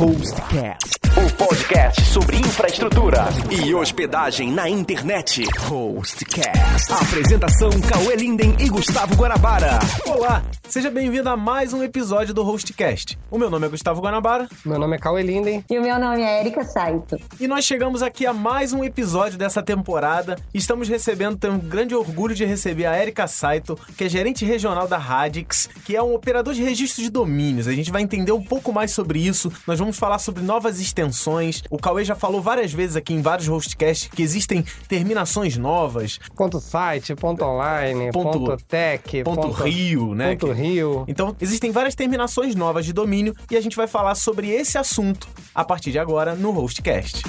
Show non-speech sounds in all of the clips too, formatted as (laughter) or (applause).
Hostcast. O podcast sobre infraestrutura e hospedagem na internet. Hostcast. Apresentação Cauê Linden e Gustavo Guanabara. Olá, seja bem-vindo a mais um episódio do Hostcast. O meu nome é Gustavo Guanabara. Meu nome é Cauê Linden. E o meu nome é Erika Saito. E nós chegamos aqui a mais um episódio dessa temporada. Estamos recebendo, tenho um grande orgulho de receber a Erika Saito, que é gerente regional da Radix, que é um operador de registro de domínios. A gente vai entender um pouco mais sobre isso. Nós vamos falar sobre novas extensões. O Cauê já falou várias vezes aqui em vários hostcasts que existem terminações novas. Ponto site, ponto online, Ponto- ponto, tech, Ponto, Rio, né? Ponto Rio. Então, existem várias terminações novas de domínio e a gente vai falar sobre esse assunto a partir de agora no Hostcast.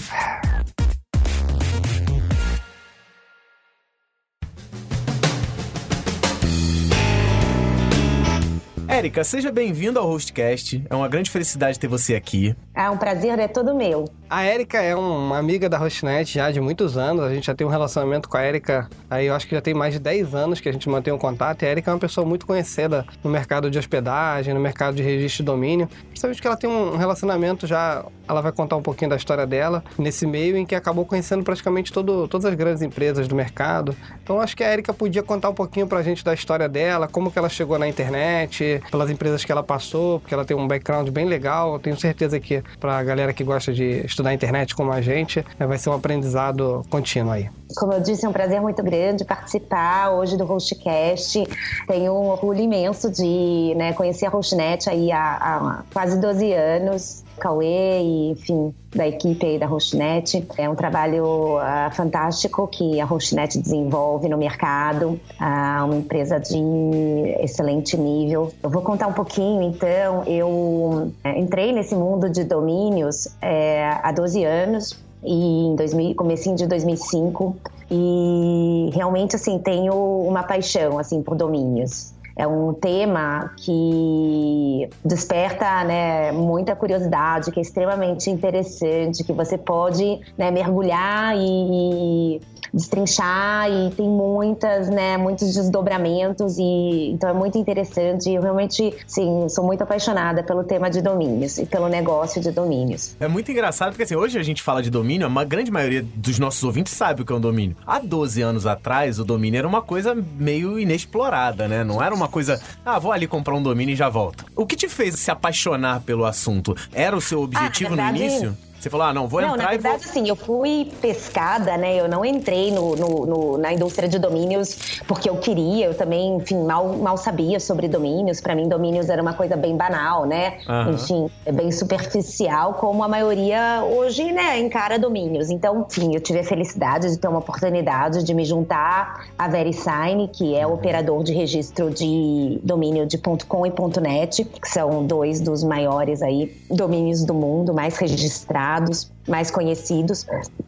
Érica, seja bem-vinda ao Hostcast. É uma grande felicidade ter você aqui. Ah, um prazer é todo meu. A Erika é uma amiga da Hostnet já de muitos anos. A gente já tem um relacionamento com a Erika. Aí eu acho que já tem mais de 10 anos que a gente mantém um contato. E a Erika é uma pessoa muito conhecida no mercado de hospedagem, no mercado de registro de domínio. Principalmente que ela tem um relacionamento já. Ela vai contar um pouquinho da história dela nesse meio em que acabou conhecendo praticamente todo, todas as grandes empresas do mercado. Então acho que a Erika podia contar um pouquinho pra gente da história dela, como que ela chegou na internet, pelas empresas que ela passou, porque ela tem um background bem legal. Eu tenho certeza que pra galera que gosta de estudar a internet como a gente, eh, vai ser um aprendizado contínuo aí. Como eu disse, é um prazer muito grande participar hoje do Hostcast. Tenho um orgulho imenso de né, conhecer a Hostnet aí há, há quase 12 anos. Cauê e, enfim, da equipe aí da Hostnet. É um trabalho ah, fantástico que a Hostnet desenvolve no mercado. Ah, uma empresa de excelente nível. Eu vou contar um pouquinho, então. Eu eh, entrei nesse mundo de domínios eh, há 12 anos e em 2000, comecinho de 2005 e realmente assim tenho uma paixão assim por domínios. É um tema que desperta né, muita curiosidade, que é extremamente interessante, que você pode né, mergulhar e, e destrinchar e tem muitas, né, muitos desdobramentos e então é muito interessante. Eu realmente, sim, sou muito apaixonada pelo tema de domínios e pelo negócio de domínios. É muito engraçado porque assim, hoje a gente fala de domínio, a grande maioria dos nossos ouvintes sabe o que é um domínio. Há 12 anos atrás, o domínio era uma coisa meio inexplorada, né? Não era uma coisa, ah, vou ali comprar um domínio e já volto. O que te fez se apaixonar pelo assunto? Era o seu objetivo Ah, no início? Você falou, ah, não, vou não, entrar na e vou... verdade, assim, eu fui pescada, né? Eu não entrei no, no- no- na indústria de domínios porque eu queria. Eu também, enfim, mal, mal sabia sobre domínios. Pra mim, domínios era uma coisa bem banal, né? Aham. Enfim, é bem superficial, como a maioria hoje, né, encara domínios. Então, enfim, eu tive a felicidade de ter uma oportunidade de me juntar à VeriSign, que é o operador de registro de domínio de .com e .net, que são dois dos maiores aí domínios do mundo, mais registrados, mais conhecidos.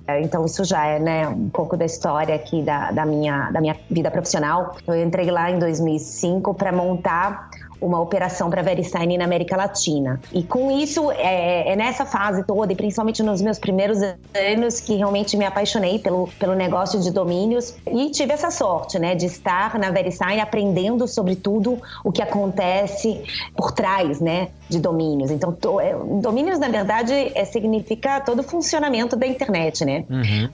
É, Então, isso já é, né, um pouco da história aqui da, da minha, da minha vida profissional. Eu entrei lá em 2005 para montar uma operação para VeriSign na América Latina. E com isso, é, é nessa fase toda, e principalmente nos meus primeiros anos, que realmente me apaixonei pelo, pelo negócio de domínios e tive essa sorte, né, de estar na VeriSign aprendendo sobre tudo o que acontece por trás, né, de domínios. Então, to- é, domínios, na verdade, é, significa todo o funcionamento da internet, né?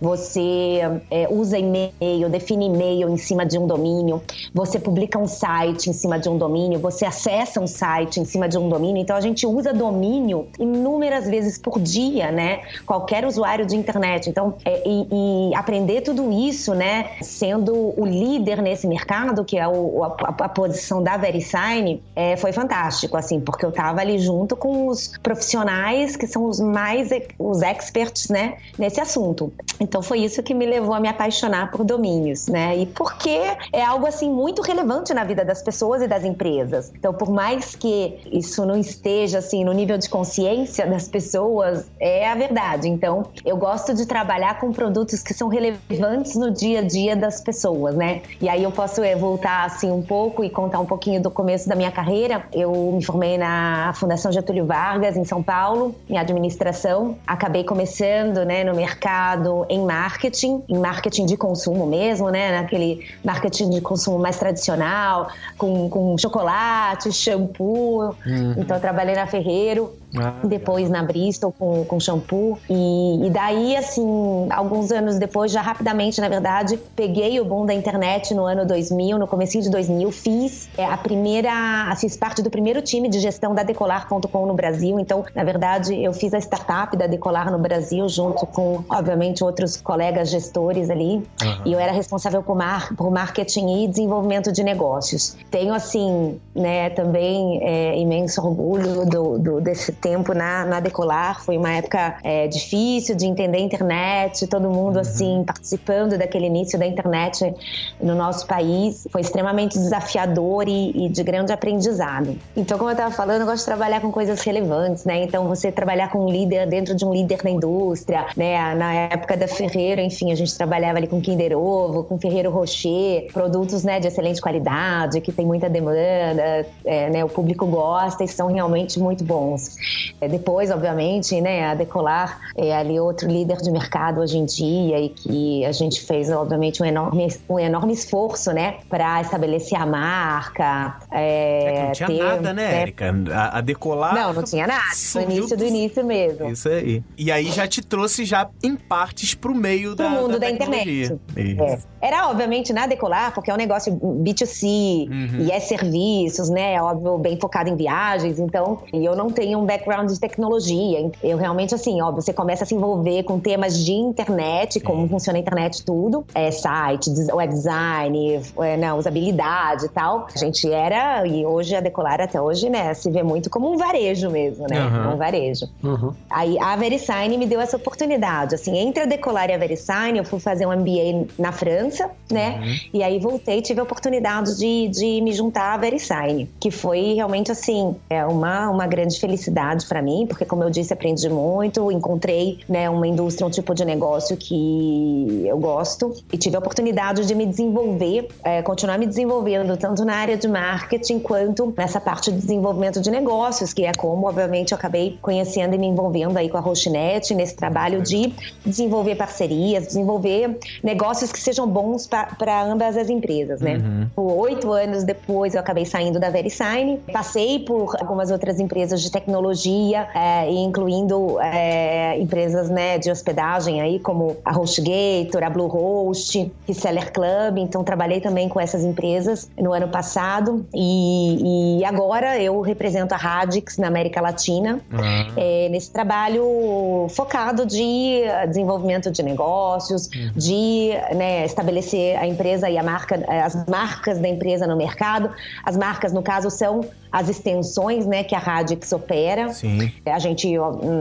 Você é, usa e-mail, define e-mail em cima de um domínio, você publica um site em cima de um domínio, você acessa um site em cima de um domínio. Então a gente usa domínio inúmeras vezes por dia, né? Qualquer usuário de internet. Então, é, e, e aprender tudo isso, né? Sendo o líder nesse mercado, que é o- a, a- posição da VeriSign, é, foi fantástico, assim, porque eu tava ali junto com os profissionais que são os mais os experts, né? Nesse assunto. Então foi isso que me levou a me apaixonar por domínios, né? E porque é algo assim muito relevante na vida das pessoas e das empresas. Então, por mais que isso não esteja assim no nível de consciência das pessoas, é a verdade. Então, eu gosto de trabalhar com produtos que são relevantes no dia a dia das pessoas, né? E aí eu posso é, voltar assim um pouco e contar um pouquinho do começo da minha carreira. Eu me formei na Fundação Getúlio Vargas em São Paulo, em administração. Acabei começando, né, no mercado em marketing, em marketing de consumo mesmo, né, naquele marketing de consumo mais tradicional, com, com chocolate, shampoo. Então eu trabalhei na Ferreiro Ah, depois na Bristol com, com shampoo. E, e daí, assim, alguns anos depois, já rapidamente, na verdade, peguei o boom da internet no ano 2000, no começo de 2000, fiz é, a primeira, fiz parte do primeiro time de gestão da Decolar.com no Brasil. Então, na verdade, eu fiz a startup da Decolar no Brasil, junto com, obviamente, outros colegas gestores ali. Uhum. E eu era responsável por, mar, por marketing e desenvolvimento de negócios. Tenho, assim, né, também é, imenso orgulho do, do, desse tempo na, na Decolar. Foi uma época é, difícil de entender a internet, todo mundo, uhum. assim, participando daquele início da internet no nosso país. Foi extremamente desafiador e, e de grande aprendizado. Então, como eu estava falando, eu gosto de trabalhar com coisas relevantes, né? Então, você trabalhar com um líder dentro de um líder na indústria, né? Na época da Ferreira, enfim, a gente trabalhava ali com Kinder Ovo, com Ferreiro Rocher, produtos, né, de excelente qualidade, que tem muita demanda, é, né? O público gosta e são realmente muito bons. É, depois, obviamente, né, a Decolar é ali outro líder de mercado hoje em dia e que a gente fez, obviamente, um enorme, um enorme esforço, né, para estabelecer a marca. É, é não tinha ter, nada, né, né, Érica? A, a, Decolar. Não, não tinha nada. No início do início mesmo. Isso aí. E aí já te trouxe já em partes pro meio pro da, mundo da, da internet. É. Era, obviamente, na Decolar, porque é um negócio B2C uhum. e é serviços, né? É óbvio, bem focado em viagens. Então, e eu não tenho um background de tecnologia. Eu realmente, assim, óbvio, você começa a se envolver com temas de internet, Sim. como funciona a internet, tudo. É, site, web design, é, não, usabilidade e tal. A gente era, e hoje a Decolar até hoje, né, se vê muito como um varejo mesmo, né? Uhum. Um varejo. Uhum. Aí a VeriSign me deu essa oportunidade. Assim, entre a Decolar e a VeriSign, eu fui fazer um MBA na França, né? Uhum. E aí voltei, tive a oportunidade de, de me juntar à VeriSign, que foi realmente, assim, é uma, uma grande felicidade para mim, porque, como eu disse, aprendi muito, encontrei né, uma indústria, um tipo de negócio que eu gosto e tive a oportunidade de me desenvolver, é, continuar me desenvolvendo, tanto na área de marketing quanto nessa parte de desenvolvimento de negócios, que é como, obviamente, eu acabei conhecendo e me envolvendo aí com a Rochinet nesse trabalho de desenvolver parcerias, desenvolver negócios que sejam bons para ambas as empresas, né? Uhum. Oito anos depois eu acabei saindo da VeriSign, passei por algumas outras empresas de tecnologia, é, incluindo é, empresas né, de hospedagem aí, como a HostGator, a Bluehost, Seller Club, então trabalhei também com essas empresas no ano passado e, e agora eu represento a Radix na América Latina, uhum. é, nesse trabalho focado de desenvolvimento de negócios, uhum. de né, estabelecer a empresa e a marca, as marcas da empresa no mercado. As marcas, no caso, são as extensões né, que a Radix opera. Sim. A gente,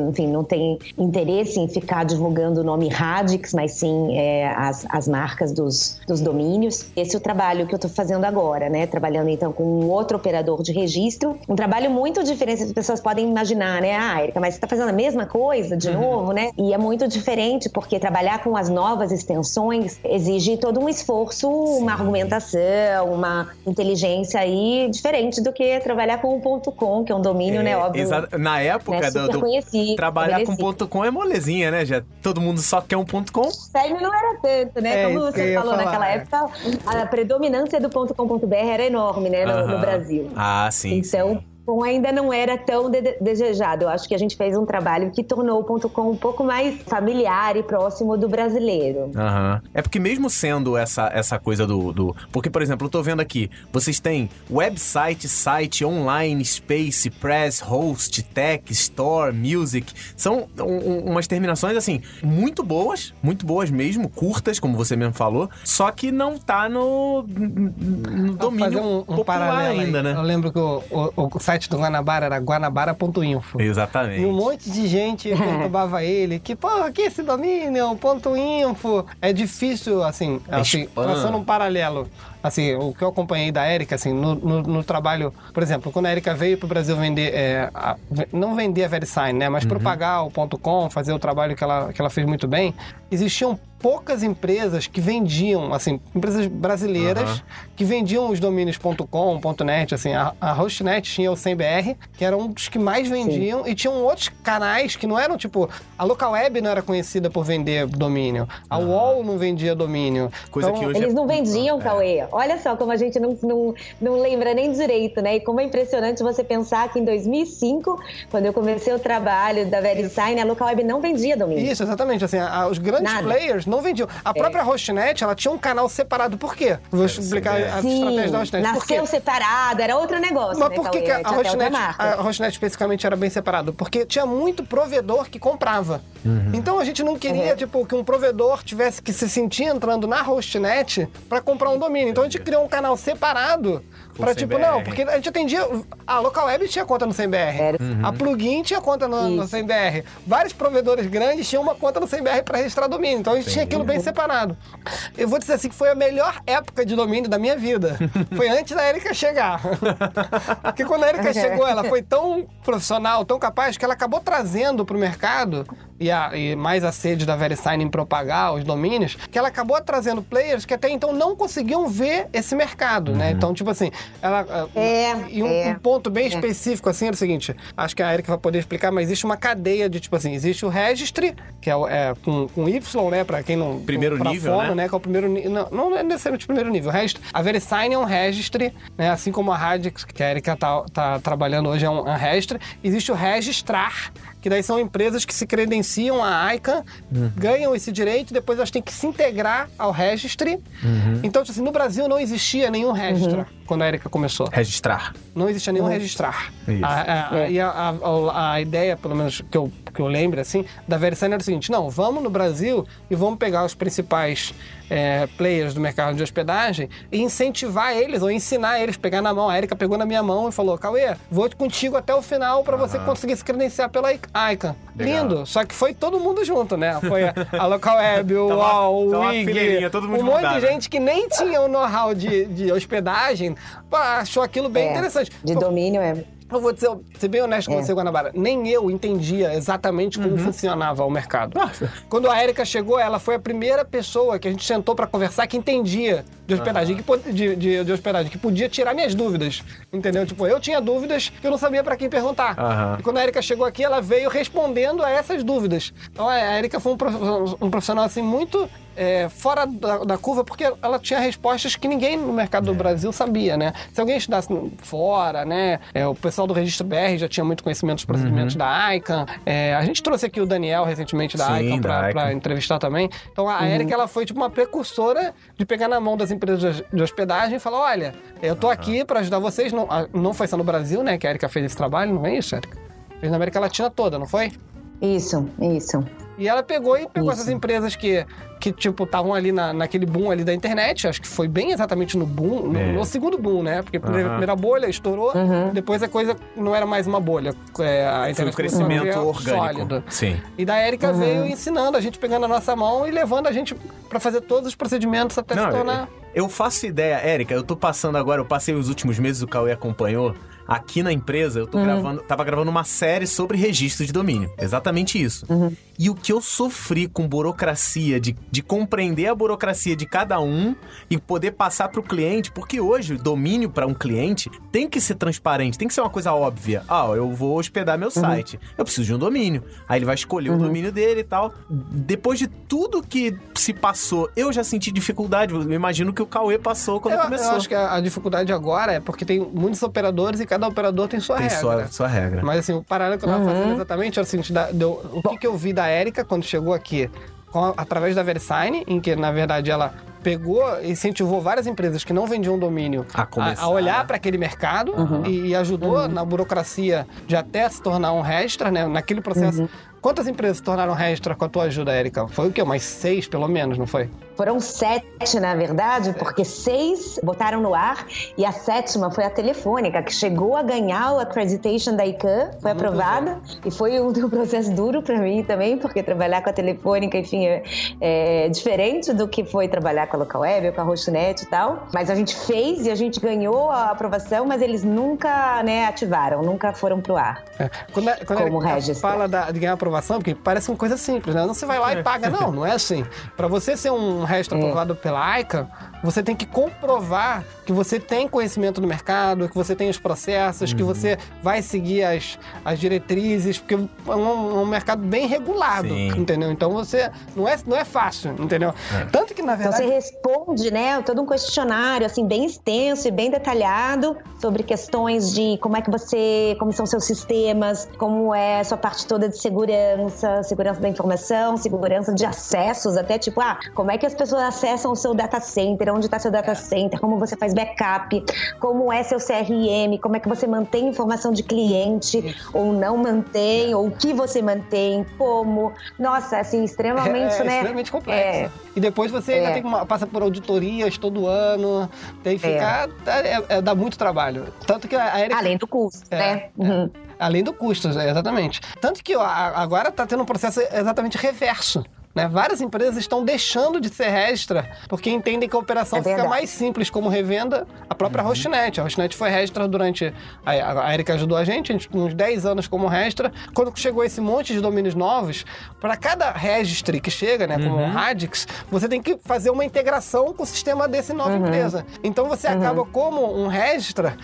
enfim, não tem interesse em ficar divulgando o nome Radix, mas sim é, as, as marcas dos, dos domínios. Esse é o trabalho que eu estou fazendo agora, né? Trabalhando então com um outro operador de registro. Um trabalho muito diferente, as pessoas podem imaginar, né? Ah, Erika, mas você está fazendo a mesma coisa de uhum. novo, né? E é muito diferente, porque trabalhar com as novas extensões exige todo um esforço, sim. uma argumentação, uma inteligência aí diferente do que trabalhar com o ponto .com, que é um domínio, né, é, né, óbvio. Na época né, do, do trabalhar com ponto .com é molezinha, né? Já todo mundo só quer um ponto .com. Sério, não era tanto, né? É, Como você falou naquela época, a predominância do ponto .com.br era enorme, né, no, uh -huh. no Brasil. Ah, sim. Então, sim .com ainda não era tão de desejado. Eu acho que a gente fez um trabalho que tornou o .com um pouco mais familiar e próximo do brasileiro. Uhum. É porque mesmo sendo essa, essa coisa do, do... Porque, por exemplo, eu tô vendo aqui, vocês têm website, site, online, space, press, host, tech, store, music. São um, umas terminações, assim, muito boas, muito boas mesmo, curtas, como você mesmo falou, só que não tá no, no domínio um, um popular ainda, aí. né? Eu lembro que o, o, o site site do Guanabara era guanabara.info. Exatamente. E um monte de gente (laughs) perturbava ele, que, pô, aqui esse domínio, ponto .info. É difícil, assim, é assim traçando um paralelo assim, o que eu acompanhei da Érica, assim, no, no, no, trabalho, por exemplo, quando a Érica veio para o Brasil vender, é, a, não vender a VeriSign, né, mas uhum. propagar o ponto .com, fazer o trabalho que ela, que ela fez muito bem, existiam poucas empresas que vendiam, assim, empresas brasileiras que vendiam os domínios .com, .net, assim, a, a Hostnet tinha o 100BR, que era um dos que mais vendiam, e tinham outros canais que não eram, tipo, a Local Web não era conhecida por vender domínio, a UOL não vendia domínio. Coisa Então, que hoje Eles não é- vendiam, é. Cauê. Olha só como a gente não, não, não lembra nem direito, né? E como é impressionante você pensar que em 2005, quando eu comecei o trabalho da VeriSign, a Local Web não vendia domínio. Isso, exatamente. Assim, a- os grandes Nada. players não vendiam. A própria Hostnet, ela tinha um canal separado. Por quê? Vou explicar as Sim, estratégias da Hostnet. Por quê? nasceu separado, era outro negócio, Mas né, por que, que a, Hostnet, a Hostnet especificamente era bem separado? Porque tinha muito provedor que comprava. Então a gente não queria, Uhum. tipo, que um provedor tivesse que se sentir entrando na Hostnet para comprar um domínio. Então a gente criou um canal separado Para tipo, 100BR. não, porque a gente atendia. A Local Web tinha conta no 100BR. Era. A Plugin tinha conta no, no. 100BR. Vários provedores grandes tinham uma conta no 100BR para registrar domínio. Então a gente tinha aquilo bem separado. Eu vou dizer assim que foi a melhor época de domínio da minha vida. (laughs) Foi antes da Erika chegar. (laughs) Porque quando a Erika chegou, ela foi tão profissional, tão capaz, que ela acabou trazendo pro mercado, e, a- e mais a sede da VeriSign em propagar os domínios, que ela acabou trazendo players que até então não conseguiam ver esse mercado, né? Então, tipo assim, ela... É, e um, é. um ponto bem específico, assim, é o seguinte, acho que a Erika vai poder explicar, mas existe uma cadeia de, tipo assim, existe o registry, que é, é com, com Y, né, pra quem não... Primeiro pra nível, fono, né? Que é o primeiro nível, não, não é necessariamente o primeiro nível, o registry. A VeriSign é um registry, né, assim como a Radix, que a Erika tá, tá trabalhando hoje, é um, um registry. Existe o registrar, que daí são empresas que se credenciam à ICANN, Uhum. ganham esse direito, depois elas têm que se integrar ao registry. Uhum. Então, tipo assim, no Brasil não existia nenhum registrar quando a Erika começou. Registrar. Não existia nenhum registrar. Isso. A, a- a- E a, a- a ideia, pelo menos que eu, que eu lembro, assim, da VeriSign era o seguinte: não, vamos no Brasil e vamos pegar os principais é, players do mercado de hospedagem e incentivar eles, ou ensinar eles, pegar na mão. A Erika pegou na minha mão e falou: Cauê, vou contigo até o final para você conseguir se credenciar pela ICANN. Lindo. Só que foi todo mundo junto, né? Foi a, a Local Web, o UOL, o WIG, fileirinha, todo mundo um monte de né? gente que nem tinha o know-how de, de hospedagem, achou aquilo bem É, interessante. De domínio é. Eu vou dizer, ser bem honesto com É. você, Guanabara. Nem eu entendia exatamente como funcionava o mercado. Ah. Quando a Erika chegou, ela foi a primeira pessoa que a gente sentou pra conversar que entendia de hospedagem, que, pod- de, de- de hospedagem, que podia tirar minhas dúvidas. Entendeu? Tipo, eu tinha dúvidas que eu não sabia pra quem perguntar. Aham. E quando a Erika chegou aqui, ela veio respondendo a essas dúvidas. Então a Erika foi um prof- um profissional assim muito é, fora da, da curva, porque ela tinha respostas que ninguém no mercado É. do Brasil sabia, né? Se alguém estudasse fora, né? é, o pessoal do Registro BR já tinha muito conhecimento dos procedimentos da ICANN. É, a gente trouxe aqui o Daniel recentemente da Sim, ICANN ICANN. entrevistar também. Então a Erika, ela foi tipo uma precursora de pegar na mão das empresas de- hospedagem e falar, olha, eu tô aqui pra ajudar vocês. Não, a- não foi só no Brasil, né, que a Erika fez esse trabalho, não é isso, Erika? Fez na América Latina toda, não foi? Isso, isso. E ela pegou e pegou Isso. essas empresas que, que tipo, estavam ali na, naquele boom ali da internet. Acho que foi bem exatamente no boom, no, É. no segundo boom, né? Porque a primeira, bolha estourou, depois a coisa não era mais uma bolha. É, a Foi um internet começou a crescimento orgânico. sólida. Sim. E da Erika veio ensinando a gente, pegando a nossa mão e levando a gente pra fazer todos os procedimentos até Não, se tornar. eu, eu faço ideia, Érica, eu tô passando agora, eu passei os últimos meses, o Cauê acompanhou. Aqui na empresa, eu tô gravando, tava gravando uma série sobre registro de domínio. Exatamente isso. E o que eu sofri com burocracia, de, de compreender a burocracia de cada um e poder passar pro cliente, porque hoje o domínio para um cliente tem que ser transparente, tem que ser uma coisa óbvia. Ah, eu vou hospedar meu site, eu preciso de um domínio. Aí ele vai escolher o domínio dele e tal. Depois de tudo que se passou, eu já senti dificuldade. Eu imagino que o Cauê passou quando Eu, começou. eu acho que a, a dificuldade agora é porque tem muitos operadores e cada operador tem sua Tem regra. sua, sua regra. Mas assim, o paralelo que eu tava fazendo exatamente era o seguinte: da- deu- o que, que eu vi da Erika quando chegou aqui, com a- através da VeriSign, em que na verdade ela pegou e incentivou várias empresas que não vendiam domínio A começar, a, olhar né? para aquele mercado e, e ajudou na burocracia de até se tornar um registra, né? Naquele processo. Quantas empresas se tornaram registra com a tua ajuda, Erika? Foi o quê? Umas seis, pelo menos, não foi? Foram sete, na verdade, porque seis botaram no ar e a sétima foi a Telefônica, que chegou a ganhar o accreditation da ICANN, foi aprovada e foi um, um (laughs) processo duro para mim também, porque trabalhar com a Telefônica, enfim, é, é diferente do que foi trabalhar com a Local Web, com a Hostnet e tal. Mas a gente fez e a gente ganhou a aprovação, mas eles nunca né, ativaram, nunca foram pro ar. É. Quando, a- quando Como a registra. fala da- de ganhar aprovação, porque parece uma coisa simples, né? Não você vai lá e paga. Não, não é assim. Para você ser um registro aprovado pela ICA, você tem que comprovar que você tem conhecimento do mercado, que você tem os processos, que você vai seguir as, as diretrizes, porque é um, um mercado bem regulado, Sim. entendeu? Então você não é, não é fácil, entendeu? Tanto que, na Então, verdade. Você responde, né, todo um questionário assim bem extenso e bem detalhado sobre questões de como é que você, como são seus sistemas, como é a sua parte toda de segurança, segurança da informação, segurança de acessos, até tipo, ah, como é que as pessoas acessam o seu data center, onde está seu data center, como você faz backup, como é seu CRM, como é que você mantém informação de cliente ou não mantém, ou o que você mantém, como. Nossa, assim, extremamente, é, né? extremamente complexo. É. E depois você ainda É. tem que uma- passa por auditorias todo ano, tem que ficar. É. é- dá muito trabalho. Tanto que a Erika. Além do custo, É, né? Uhum. Além do custo, é, exatamente. Tanto que ó, agora está tendo um processo exatamente reverso. Né? Várias empresas estão deixando de ser registra porque entendem que a operação É fica verdade. mais simples como revenda. A própria Hostnet. A Hostnet foi registra durante. A, a Erika ajudou a gente, a gente uns 10 anos como registra. Quando chegou esse monte de domínios novos, para cada registry que chega, né, como um Radix, você tem que fazer uma integração com o sistema desse nova empresa. Então você acaba, como um registra,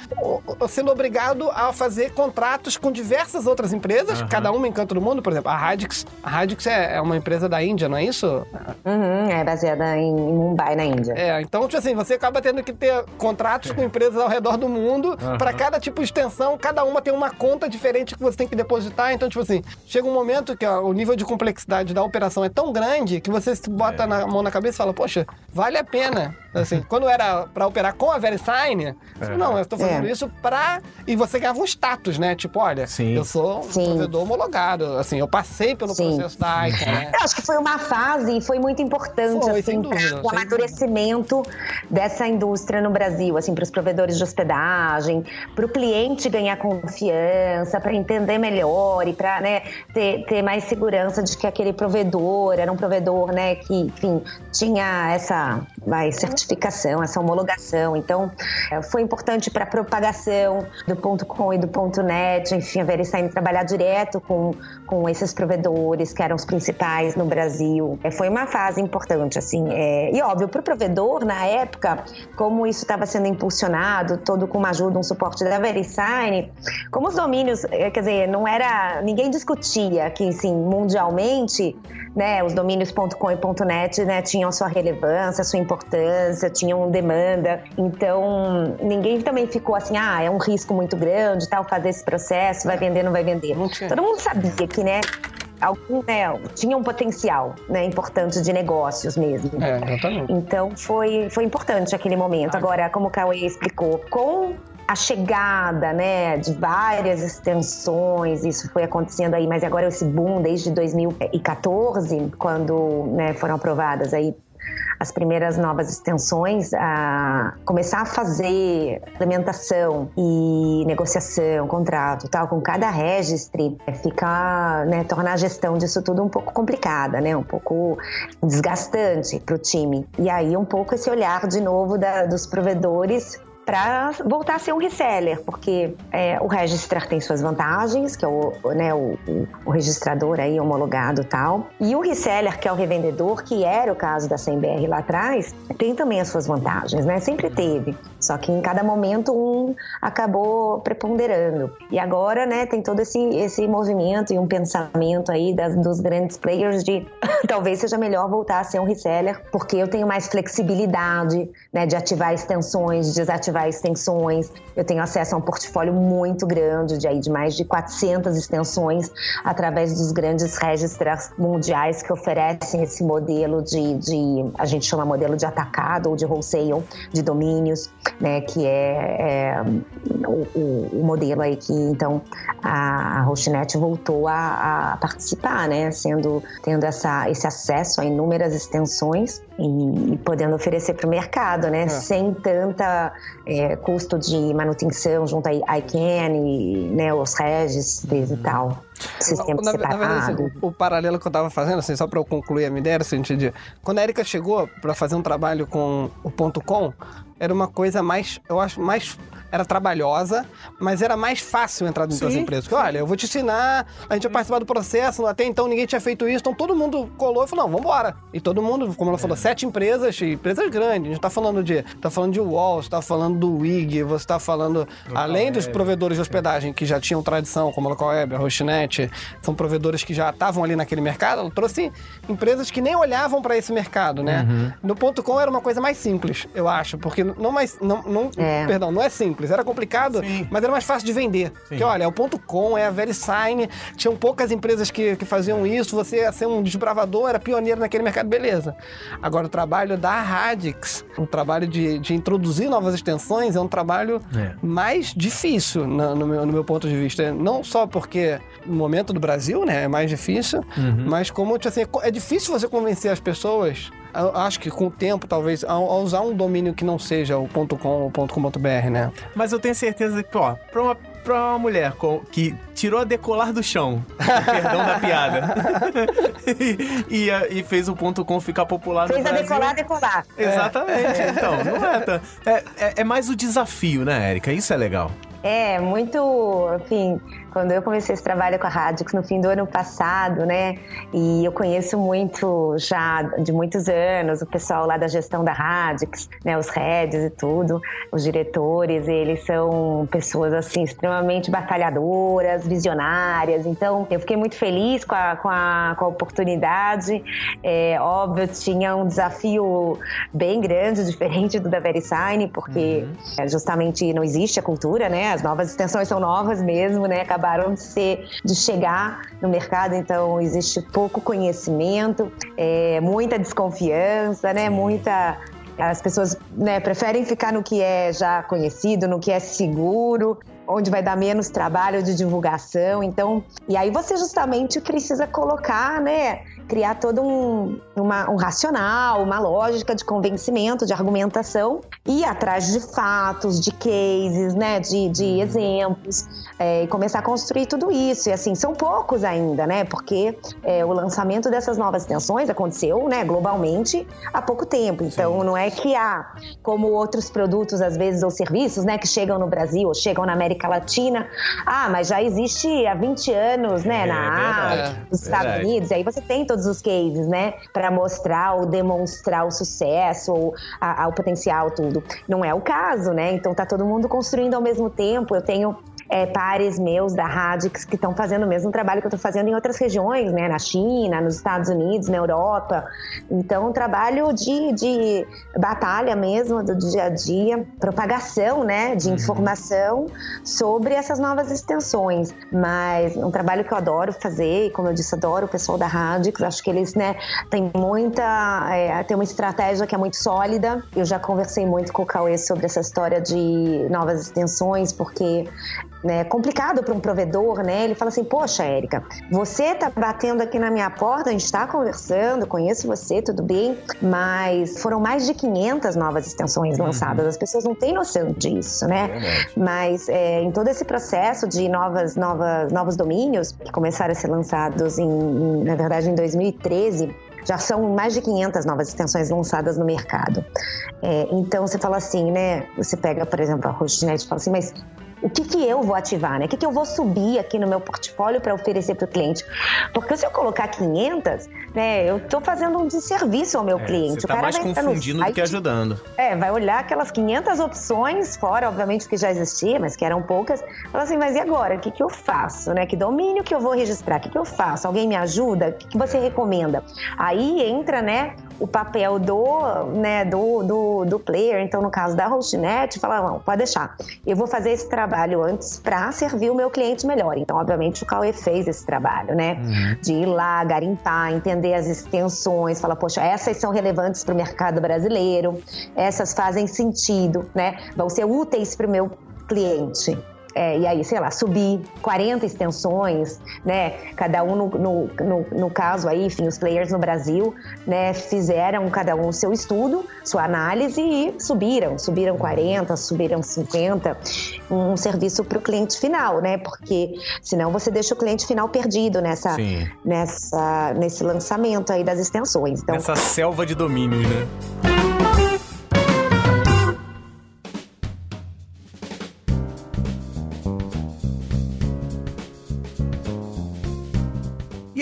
sendo obrigado a fazer contratos com diversas outras empresas, cada uma em canto do mundo. Por exemplo, a Radix. A Radix é, é uma empresa da Índia, não é isso? Uhum, é baseada em Mumbai, na Índia. É, então, tipo assim, você acaba tendo que ter contratos com empresas ao redor do mundo. Pra cada tipo de extensão, cada uma tem uma conta diferente que você tem que depositar. Então, tipo assim, chega um momento que ó, o nível de complexidade da operação é tão grande que você se bota na mão na cabeça e fala, poxa, vale a pena. Assim, (laughs) quando era pra operar com a VeriSign, não, eu tô fazendo É. isso pra. E você ganhava um status, né? Tipo, olha, Sim. eu sou um Sim. provedor homologado. Assim, eu passei pelo Sim. processo da ICA, né? Eu acho que foi uma fase e foi muito importante Foi, assim, dúvida, para o amadurecimento dessa indústria no Brasil, assim, para os provedores de hospedagem, para o cliente ganhar confiança, para entender melhor e para né, ter, ter mais segurança de que aquele provedor era um provedor né, que, enfim, tinha essa vai, certificação, essa homologação. Então, eh, foi importante para a propagação do ponto .com e do ponto .net, enfim, a VeriSign trabalhar direto com, com esses provedores que eram os principais no Brasil. Eh, Foi uma fase importante, assim. eh, e óbvio, para o provedor, na época, como isso estava sendo impulsionado, todo com uma ajuda, um suporte da VeriSign, como os domínios, eh, quer dizer, não era... Ninguém discutia que, assim, mundialmente, né, os domínios .com e .net, né, tinham sua relevância, sua importância, tinham demanda. Então, ninguém também ficou assim, ah, é um risco muito grande, tal, fazer esse processo, vai vender, não vai vender. Todo mundo sabia que, né, algum, né, tinha um potencial, né, importante de negócios mesmo. É, exatamente. Então foi, foi importante aquele momento. Agora, como o Cauê explicou, com a chegada né, de várias extensões, isso foi acontecendo aí, mas agora esse boom desde 2014, quando né, foram aprovadas aí as primeiras novas extensões, a começar a fazer implementação e negociação, contrato, tal, com cada registry, é, fica, né, tornar a gestão disso tudo um pouco complicada, né, um pouco desgastante para o time. E aí um pouco esse olhar de novo da- dos provedores para voltar a ser um reseller, porque é, o registrar tem suas vantagens, que é o, né, o, o- registrador aí homologado e tal, e o reseller, que é o revendedor, que era o caso da CMBR lá atrás, tem também as suas vantagens, né? Sempre teve. Só que em cada momento um acabou preponderando. E agora, né, tem todo esse, esse movimento e um pensamento aí das, dos grandes players de (laughs) talvez seja melhor voltar a ser um reseller, porque eu tenho mais flexibilidade, né, de ativar extensões, de desativar extensões. Eu tenho acesso a um portfólio muito grande, de aí de mais de 400 extensões, através dos grandes registros mundiais que oferecem esse modelo de, de a gente chama modelo de atacado ou de wholesale de domínios, né, que é, é o, o- o modelo aí que então a, a Hostnet voltou a, a participar, né, sendo tendo essa, esse acesso a inúmeras extensões e, e podendo oferecer para o mercado, né, sem tanta é, custo de manutenção junto a ICANN e né, os registros e tal, sistema na, na verdade, assim, o, o paralelo que eu tava fazendo, assim, só pra eu concluir a minha ideia, era o seguinte, de, quando a Erika chegou pra fazer um trabalho com o ponto .com, era uma coisa mais, eu acho, mais era trabalhosa, mas era mais fácil entrar dentro das Sim. empresas. Porque, olha, eu vou te ensinar, a gente vai participar do processo, até então ninguém tinha feito isso, então todo mundo colou e falou, não, vambora. E todo mundo, como ela falou, sete empresas, empresas grandes, a gente tá falando de, tá falando de Wall, você tá falando do Wig, você tá falando, além dos provedores de hospodagem que já tinham tradição, como a Local Web, a Hostnet, são provedores que já estavam ali naquele mercado, ela trouxe empresas que nem olhavam para esse mercado, né? No ponto .com era uma coisa mais simples, eu acho, porque não mais, não, não É. perdão, não é simples, era complicado, Sim. mas era mais fácil de vender. Porque, olha, é o ponto .com, é a VeriSign, tinham poucas empresas que, que faziam isso, você ia ser um desbravador, era pioneiro naquele mercado, beleza. Agora, o trabalho da Radix, o trabalho de, de introduzir novas extensões, é um trabalho É. mais difícil, na- no, meu, no meu ponto de vista. Não só porque no momento do Brasil, né, é mais difícil, mas como, tipo assim, é é difícil você convencer as pessoas, eu acho que com o tempo, talvez, a, a usar um domínio que não seja o .com ou .com.br, né? Mas eu tenho certeza que, ó, pra uma, pra uma mulher com- que tirou a decolar do chão, perdão da piada, (laughs) e, e- e fez o ponto .com ficar popular Fez no a Brasil... decolar, decolar. Exatamente, então, não é, tão- é, é, é mais o desafio, né, Érica? Isso é legal. É, muito, enfim, quando eu comecei esse trabalho com a Radix no fim do ano passado, né? E eu conheço muito já de muitos anos o pessoal lá da gestão da Radix, né? Os heads e tudo, os diretores, eles são pessoas assim extremamente batalhadoras, visionárias. Então, eu fiquei muito feliz com a, com a, com a oportunidade. É, óbvio, tinha um desafio bem grande, (laughs) diferente do da VeriSign, porque é, justamente não existe a cultura, né? As novas extensões são novas mesmo, né? Acabaram de ser, de chegar no mercado, então existe pouco conhecimento, é, muita desconfiança, né? Muita as pessoas né, preferem ficar no que é já conhecido, no que é seguro, onde vai dar menos trabalho de divulgação. Então, e aí você justamente precisa colocar, né? Criar todo um, uma- um racional, uma lógica de convencimento, de argumentação, e atrás de fatos, de cases, né? De, de exemplos, é, e começar a construir tudo isso. E assim, são poucos ainda, né? Porque é, o lançamento dessas novas extensões aconteceu, né, globalmente há pouco tempo. Então, não é que há, como outros produtos, às vezes, ou serviços, né, que chegam no Brasil ou chegam na América Latina. Ah, mas já existe há 20 anos, né, É, na Ásia, nos Estados verdade. Unidos. E aí você tem todos os cases, né, para mostrar ou demonstrar o sucesso ou a- a- o potencial, tudo. Não é o caso, né? Então tá todo mundo construindo ao mesmo tempo. Eu tenho é, pares meus da Radix que estão fazendo o mesmo trabalho que eu estou fazendo em outras regiões, né? Na China, nos Estados Unidos, na Europa. Então, um trabalho de, de batalha mesmo, do dia a dia, propagação, né? De informação sobre essas novas extensões. Mas um trabalho que eu adoro fazer, como eu disse, adoro o pessoal da Radix. Acho que eles, né, têm muita. É, tem uma estratégia que é muito sólida. Eu já conversei muito com o Cauê sobre essa história de novas extensões, porque né, complicado para um provedor, né? Ele fala assim: Poxa, Érica, você tá batendo aqui na minha porta, a gente está conversando, conheço você, tudo bem, mas foram mais de 500 novas extensões lançadas. As pessoas não têm noção disso, né? Mas é, em todo esse processo de novas, novas, novos domínios que começaram a ser lançados, em, em, na verdade, em 2013. Já são mais de 500 novas extensões lançadas no mercado. É, então, você fala assim, né? Você pega, por exemplo, a Hostnet e fala assim, mas o que, que eu vou ativar, né? O que, que eu vou subir aqui no meu portfólio para oferecer para o cliente? Porque se eu colocar 500, né, eu estou fazendo um desserviço ao meu É, cliente. Você o tá cara mais vai confundindo do que ajudando. É, vai olhar aquelas 500 opções, fora, obviamente, que já existia, mas que eram poucas. Fala assim, mas e agora? O que, que eu faço, né? Que domínio que eu vou registrar? O que, que eu faço? Alguém me ajuda? O que, que você recomenda? Aí entra, né, o papel do, né, do, do, do player. Então, no caso da Hostnet, fala, não, pode deixar. Eu vou fazer esse trabalho antes para servir o meu cliente melhor. Então, obviamente, o Cauê fez esse trabalho, né? De ir lá, garimpar, entender as extensões, falar, poxa, essas são relevantes para o mercado brasileiro, essas fazem sentido, né? Vão ser úteis para o meu cliente. É, e aí, sei lá, subir 40 extensões, né? Cada um no, no, no, no caso aí, enfim, os players no Brasil, né, fizeram cada um seu estudo, sua análise e subiram. Subiram 40, subiram 50, um serviço para o cliente final, né? Porque senão você deixa o cliente final perdido nessa, Sim. nessa, nesse lançamento aí das extensões. Então, Nessa selva de domínios, né?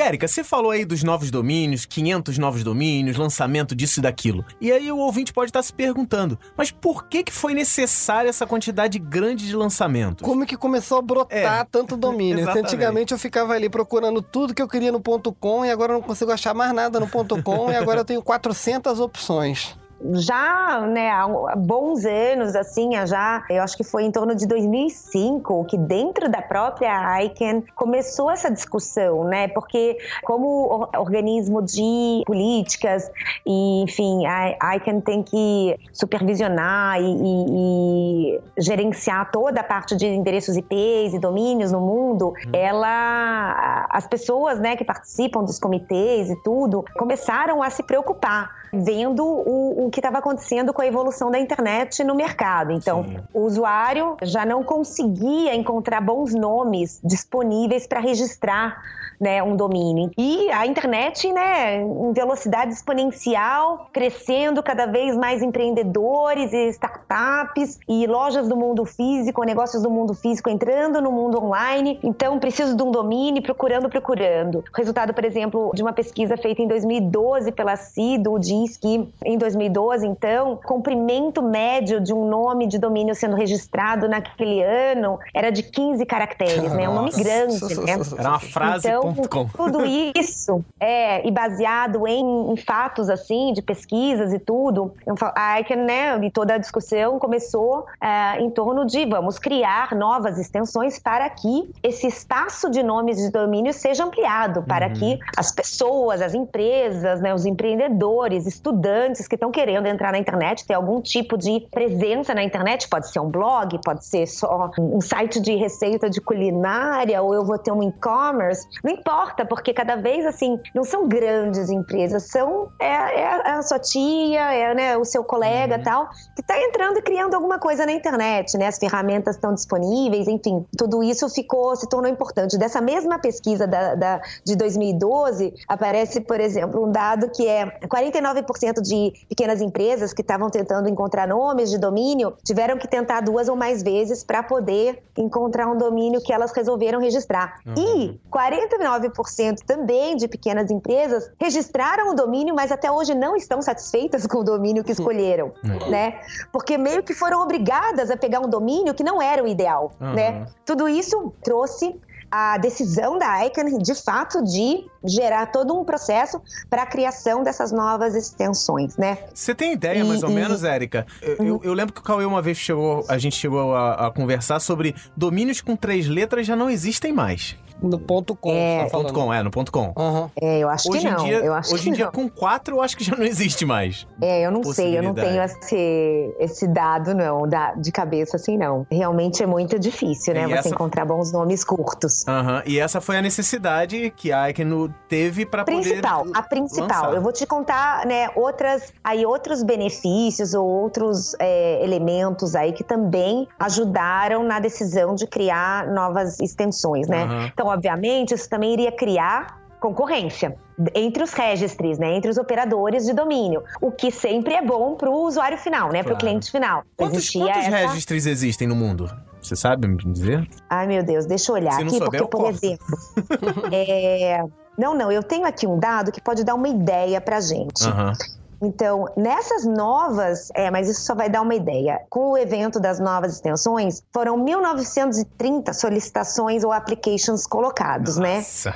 Érica, você falou aí dos novos domínios, 500 novos domínios, lançamento disso e daquilo. E aí o ouvinte pode estar se perguntando, mas por que que foi necessária essa quantidade grande de lançamentos? Como que começou a brotar É, tanto domínio? (laughs) Antigamente eu ficava ali procurando tudo que eu queria no ponto .com e agora eu não consigo achar mais nada no ponto .com e agora eu tenho 400 opções. Já, né, há bons anos, assim, já, eu acho que foi em torno de 2005 que dentro da própria ICANN começou essa discussão, né, porque como or- organismo de políticas e, enfim, a ICANN tem que supervisionar e, e- e gerenciar toda a parte de endereços IPs e domínios no mundo, ela, as pessoas, né, que participam dos comitês e tudo, começaram a se preocupar vendo o, o que estava acontecendo com a evolução da internet no mercado. Então, Sim. o usuário já não conseguia encontrar bons nomes disponíveis para registrar né, um domínio. E a internet, né, em velocidade exponencial, crescendo cada vez mais empreendedores e startups e lojas do mundo físico, negócios do mundo físico entrando no mundo online. Então, preciso de um domínio, procurando, procurando. Resultado, por exemplo, de uma pesquisa feita em 2012 pela CIDO diz que em 2012, então, o comprimento médio de um nome de domínio sendo registrado naquele ano era de 15 caracteres, né? Um nome grande, né? Era uma frase Então, com. tudo isso é e baseado em, em fatos assim, de pesquisas e tudo. A ICANN, né, e toda a discussão começou é, em torno de vamos criar novas extensões para que esse espaço de nomes de domínio seja ampliado, para que as pessoas, as empresas, né, os empreendedores, estudantes que estão querendo entrar na internet, ter algum tipo de presença na internet, pode ser um blog, pode ser só um site de receita de culinária, ou eu vou ter um e-commerce, não importa, porque cada vez assim, não são grandes empresas, são é, é a sua tia, é né, o seu colega tal, que está entrando e criando alguma coisa na internet, né? As ferramentas estão disponíveis, enfim, tudo isso ficou, se tornou importante. Dessa mesma pesquisa da, da- de 2012, aparece, por exemplo, um dado que é 49% de pequenas empresas que estavam tentando encontrar nomes de domínio tiveram que tentar duas ou mais vezes para poder encontrar um domínio que elas resolveram registrar. E 49% também de pequenas empresas registraram o domínio, mas até hoje não estão satisfeitas com o domínio que escolheram, né? Porque meio que foram obrigadas a pegar um domínio que não era o ideal, Uhum. né? Tudo isso trouxe a decisão da ICANN, de fato, de gerar todo um processo para a criação dessas novas extensões, né? Você tem ideia, E- mais ou e- menos, Érica? Eu, eu- eu lembro que o Cauê uma vez chegou, a gente chegou a, a conversar sobre domínios com três letras já não existem mais. No ponto .com, É. tá. .com, é, no ponto .com. Aham. É, eu acho Hoje que em não. dia, eu acho hoje que em dia não. com quatro, eu acho que já não existe mais. É, eu não sei, eu não tenho esse, esse dado, não, da, de cabeça assim, não. Realmente é muito difícil, né? E você essa- encontrar bons nomes curtos. Aham, E essa foi a necessidade que a Icon teve para poder Principal, a principal. lançar. Eu vou te contar, né, outras, aí outros benefícios ou outros é, elementos aí que também ajudaram na decisão de criar novas extensões, né? Aham. Então, obviamente, isso também iria criar concorrência entre os registries, né, entre os operadores de domínio, o que sempre é bom para o usuário final, né, para o Claro. cliente final. Quantos, Existia quantos essa- registries existem no mundo? Você sabe me dizer? Ai, meu Deus, deixa eu olhar aqui, souber, porque, eu por exemplo, (laughs) é, não, não, eu tenho aqui um dado que pode dar uma ideia pra gente. Aham. Então, nessas novas, é, mas isso só vai dar uma ideia. Com o evento das novas extensões, foram 1930 solicitações ou applications colocados, né? Nossa.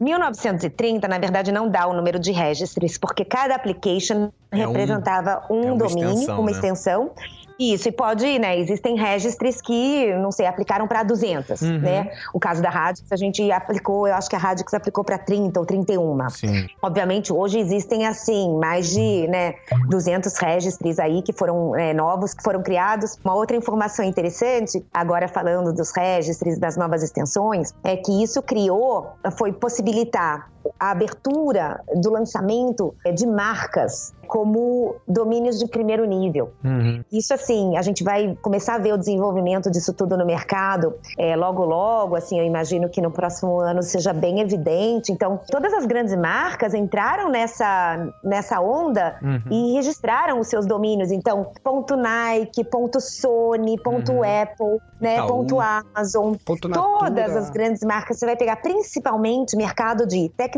1930, na verdade, não dá o número de registries, porque cada application É representava um, é uma domínio, extensão, uma né? extensão. Isso, e pode, né, existem registries que, não sei, aplicaram para 200, Uhum. né? O caso da Radix, a gente aplicou, eu acho que a Radix aplicou para 30 ou 31. Sim. Obviamente, hoje existem, assim, mais de né, 200 registries aí que foram é, novos, que foram criados. Uma outra informação interessante, agora falando dos registries, das novas extensões, é que isso criou, foi possibilitar a abertura do lançamento é, de marcas como domínios de primeiro nível. Uhum. Isso, assim, a gente vai começar a ver o desenvolvimento disso tudo no mercado é, logo, logo. Assim, eu imagino que no próximo ano seja bem evidente. Então, todas as grandes marcas entraram nessa, nessa onda Uhum. e registraram os seus domínios. Então, ponto Nike, ponto Sony, ponto Uhum. Apple, né, Itaú. ponto Amazon. Ponto Todas as grandes marcas, você vai pegar principalmente mercado de tecnologia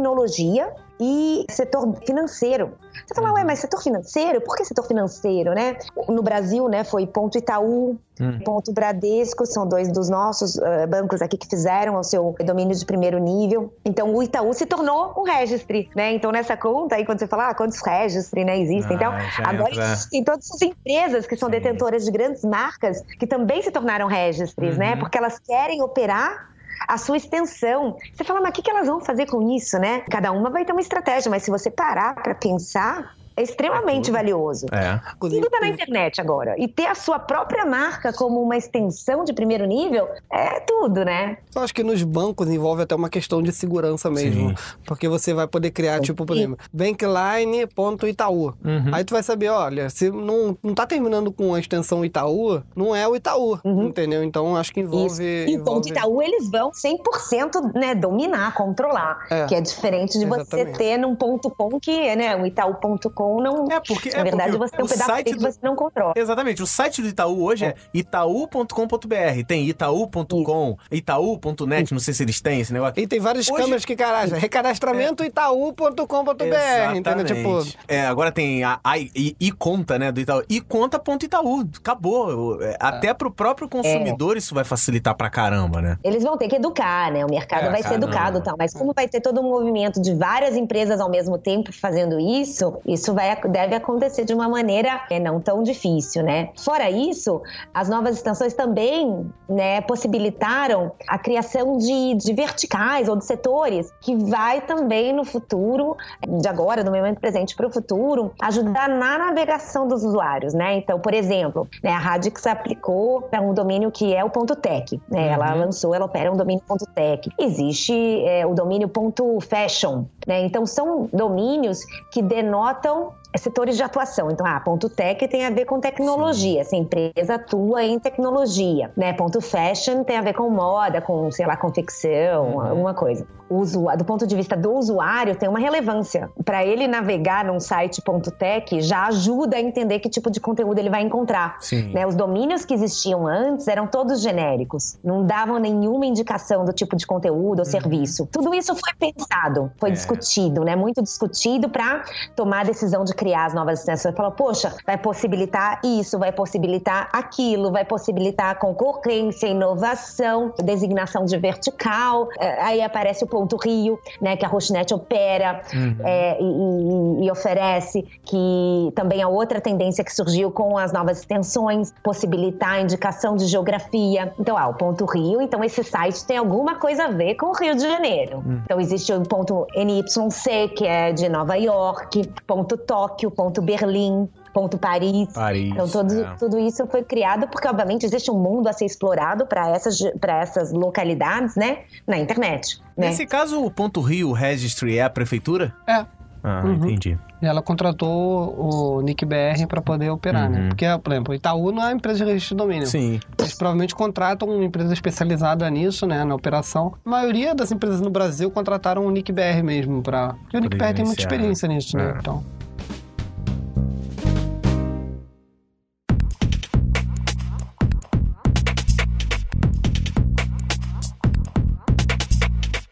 e setor financeiro. Você fala, ué, mas setor financeiro? Por que setor financeiro, né? No Brasil, né, foi Ponto Itaú, hum. Ponto Bradesco, são dois dos nossos uh, bancos aqui que fizeram o seu domínio de primeiro nível. Então, o Itaú se tornou um registry, né? Então, nessa conta aí, quando você fala, ah, quantos registry, né, existem? então, ah, agora entra... existem todas as empresas que são Sim. detentoras de grandes marcas que também se tornaram registries, né? uhum. né? Porque elas querem operar a sua extensão. Você fala, mas o que, que elas vão fazer com isso, né? Cada uma vai ter uma estratégia, mas se você parar para pensar, é extremamente é valioso. É. Tudo está na internet agora. E ter a sua própria marca como uma extensão de primeiro nível é tudo, né? Eu acho que nos bancos envolve até uma questão de segurança mesmo. Sim. Porque você vai poder criar, tipo, por exemplo, bankline.itaú. Uhum. Aí tu vai saber, olha, se não, não tá terminando com a extensão Itaú, não é o Itaú, uhum. entendeu? Então acho que envolve... Isso. E envolve... o ponto Itaú eles vão 100% né, dominar, controlar. É. Que é diferente de Exatamente. você ter num ponto com que, né, o Itaú.com não. É porque. Na é verdade, porque você tem um pedaço do... que você não controla. Exatamente. O site do Itaú hoje é, é itaú.com.br. Tem itaú.com, itaú.net, não sei se eles têm esse negócio. E tem várias hoje... câmeras que cadastram. Recadastramento é. itaú.com.br. Entendeu? Tipo. É, agora tem a, a e, e, conta, né, do Itaú. E conta.itaú. Acabou. É, até pro próprio consumidor isso vai facilitar pra caramba, né? Eles vão ter que educar, né? O mercado é, vai ser educado e tal. Mas como vai ter todo um movimento de várias empresas ao mesmo tempo fazendo isso, isso vai vai, deve acontecer de uma maneira é, não tão difícil, né? Fora isso, as novas extensões também né, possibilitaram a criação de, de verticais ou de setores que vai também no futuro, de agora, do momento presente para o futuro, ajudar na navegação dos usuários, né? Então, por exemplo, né, a Radix aplicou para um domínio que é o ponto .tech, né? Uhum. Ela lançou, ela opera um domínio ponto .tech. Existe é, o domínio ponto .fashion, né? Então, são domínios que denotam setores de atuação. Então, ah, ponto tech tem a ver com tecnologia. Sim. Essa empresa atua em tecnologia, né? Ponto fashion tem a ver com moda, com, sei lá, confecção, uhum. alguma coisa usuário, do ponto de vista do usuário, tem uma relevância. Para ele navegar num site .tech já ajuda a entender que tipo de conteúdo ele vai encontrar. Né? Os domínios que existiam antes eram todos genéricos, não davam nenhuma indicação do tipo de conteúdo ou uhum. serviço. Tudo isso foi pensado, foi é. discutido, né? Muito discutido para tomar a decisão de criar as novas extensões. Falou, poxa, vai possibilitar isso, vai possibilitar aquilo, vai possibilitar concorrência, inovação, designação de vertical. É, aí aparece o Ponto Rio, né, que a Rochinet opera uhum. é, e, e, oferece, que também é outra tendência que surgiu com as novas extensões, possibilitar a indicação de geografia. Então, ah, o Ponto Rio, então esse site tem alguma coisa a ver com o Rio de Janeiro. Uhum. Então, existe o ponto NYC, que é de Nova York, ponto Tóquio, ponto Berlim, ponto Paris. Paris então, todo, é. tudo isso foi criado porque, obviamente, existe um mundo a ser explorado para essas, essas localidades, né? Na internet. Né? Nesse caso, o ponto Rio Registry é a prefeitura? É. Ah, uhum. entendi. E ela contratou o Nick BR para poder operar, né? uhum. né? Porque, por exemplo, o Itaú não é empresa de registro de domínio. Sim. Eles provavelmente contratam uma empresa especializada nisso, né? Na operação. A maioria das empresas no Brasil contrataram o Nick BR mesmo para. Porque o Nick BR tem muita experiência nisso, né? É. Então.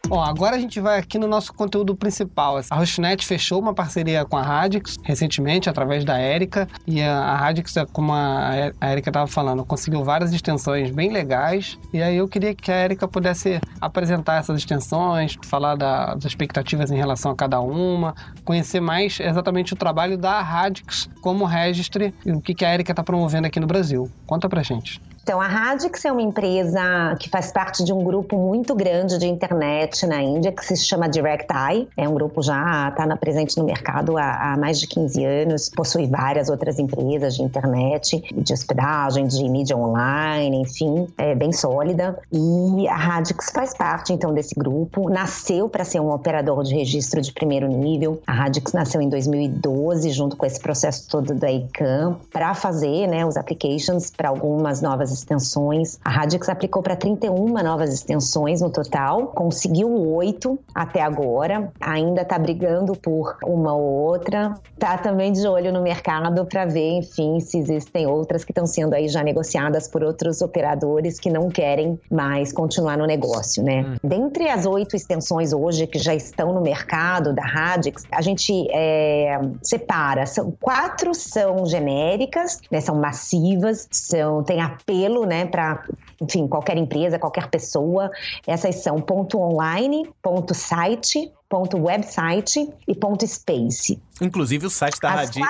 Bom, agora a gente vai aqui no nosso conteúdo principal. A Rochinet fechou uma parceria com a Radix recentemente, através da Erika. E a Radix, como a Erika estava falando, conseguiu várias extensões bem legais. E aí eu queria que a Erika pudesse apresentar essas extensões, falar da, das expectativas em relação a cada uma, conhecer mais exatamente o trabalho da Radix como registry e o que, que a Erika está promovendo aqui no Brasil. Conta pra gente. Então, a Radix é uma empresa que faz parte de um grupo muito grande de internet na Índia que se chama DirectEye. É um grupo já está presente no mercado há, há, mais de 15 anos, possui várias outras empresas de internet, de hospedagem, de mídia online, enfim, é bem sólida. E a Radix faz parte, então, desse grupo. Nasceu para ser um operador de registro de primeiro nível. A Radix nasceu em 2012, junto com esse processo todo da ICANN, para fazer né, os applications para algumas novas extensões. A Radix aplicou para 31 novas extensões no total, conseguiu oito até agora, ainda está brigando por uma ou outra. Tá também de olho no mercado para ver, enfim, se existem outras que estão sendo aí já negociadas por outros operadores que não querem mais continuar no negócio, né? Hum. Dentre as oito extensões hoje que já estão no mercado da Radix, a gente é, separa, são quatro são genéricas, né? São massivas, são tem apelo, né? Para enfim, qualquer empresa, qualquer pessoa. Essas são ponto online, ponto site, website e ponto space. Inclusive o site da Radix.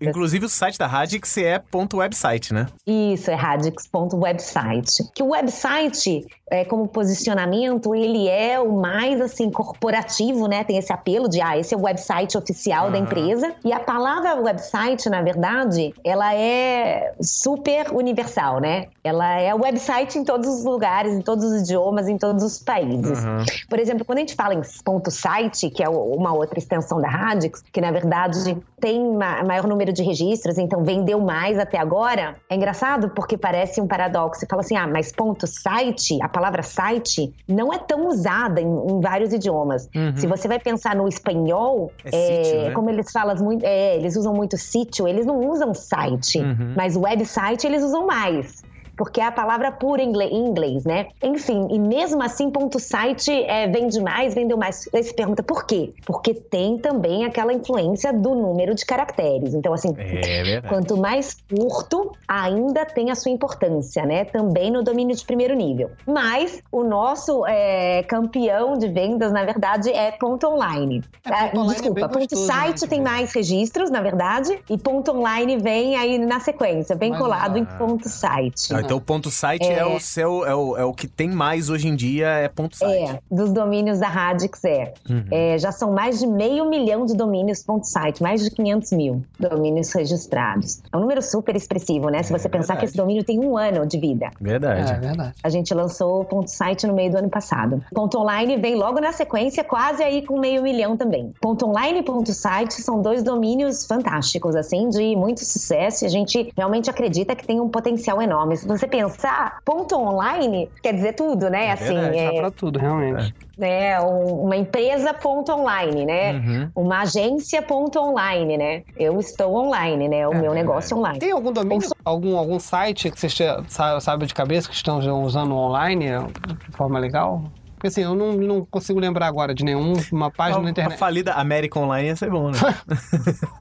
Inclusive o site da Radix é ponto website, né? Isso, é radix.website. Que o website, é, como posicionamento, ele é o mais assim corporativo, né? Tem esse apelo de ah, esse é o website oficial da empresa. E a palavra website, na verdade, ela é super universal, né? Ela é website em todos os lugares, em todos os idiomas, em todos os países. Uhum. Por exemplo, quando a gente fala em ponto site, que é uma outra extensão da Radix, que na verdade tem maior número de registros, então vendeu mais até agora, é engraçado porque parece um paradoxo. Você fala assim, ah, mas ponto site, a palavra site não é tão usada em, em vários idiomas. Uhum. Se você vai pensar no espanhol, é é, sítio, né? como eles falam muito, é, eles usam muito sítio, eles não usam site, uhum. mas website eles usam mais porque é a palavra pura em inglês, né? Enfim, e mesmo assim, ponto site é, vende mais, vendeu mais. Aí se pergunta por quê? Porque tem também aquela influência do número de caracteres. Então, assim, é quanto mais curto, ainda tem a sua importância, né? Também no domínio de primeiro nível. Mas o nosso é, campeão de vendas, na verdade, é ponto online. É, ponto online Desculpa, ponto gostoso, site né? tem mais registros, na verdade, e ponto online vem aí na sequência, bem colado em ponto site. Ah, então o ponto site é, é o seu, é o, é o que tem mais hoje em dia, é ponto site. É, dos domínios da Radix é. Uhum. é. Já são mais de meio milhão de domínios ponto site, mais de 500 mil domínios registrados. É um número super expressivo, né? Se você é pensar verdade. que esse domínio tem um ano de vida. Verdade. É verdade. A gente lançou o ponto site no meio do ano passado. Ponto online vem logo na sequência, quase aí com meio milhão também. Ponto online e ponto site são dois domínios fantásticos, assim, de muito sucesso e a gente realmente acredita que tem um potencial enorme. Se você pensar, ponto online quer dizer tudo, né? É assim, verdade, é pra tudo, realmente. É, uma empresa ponto online, né? Uhum. Uma agência ponto online, né? Eu estou online, né? O é, meu negócio é. online. Tem algum domínio, algum, algum site que você sabe de cabeça que estão usando online de forma legal? Porque assim, eu não, não consigo lembrar agora de nenhuma página na internet. A falida América Online ia ser bom, né?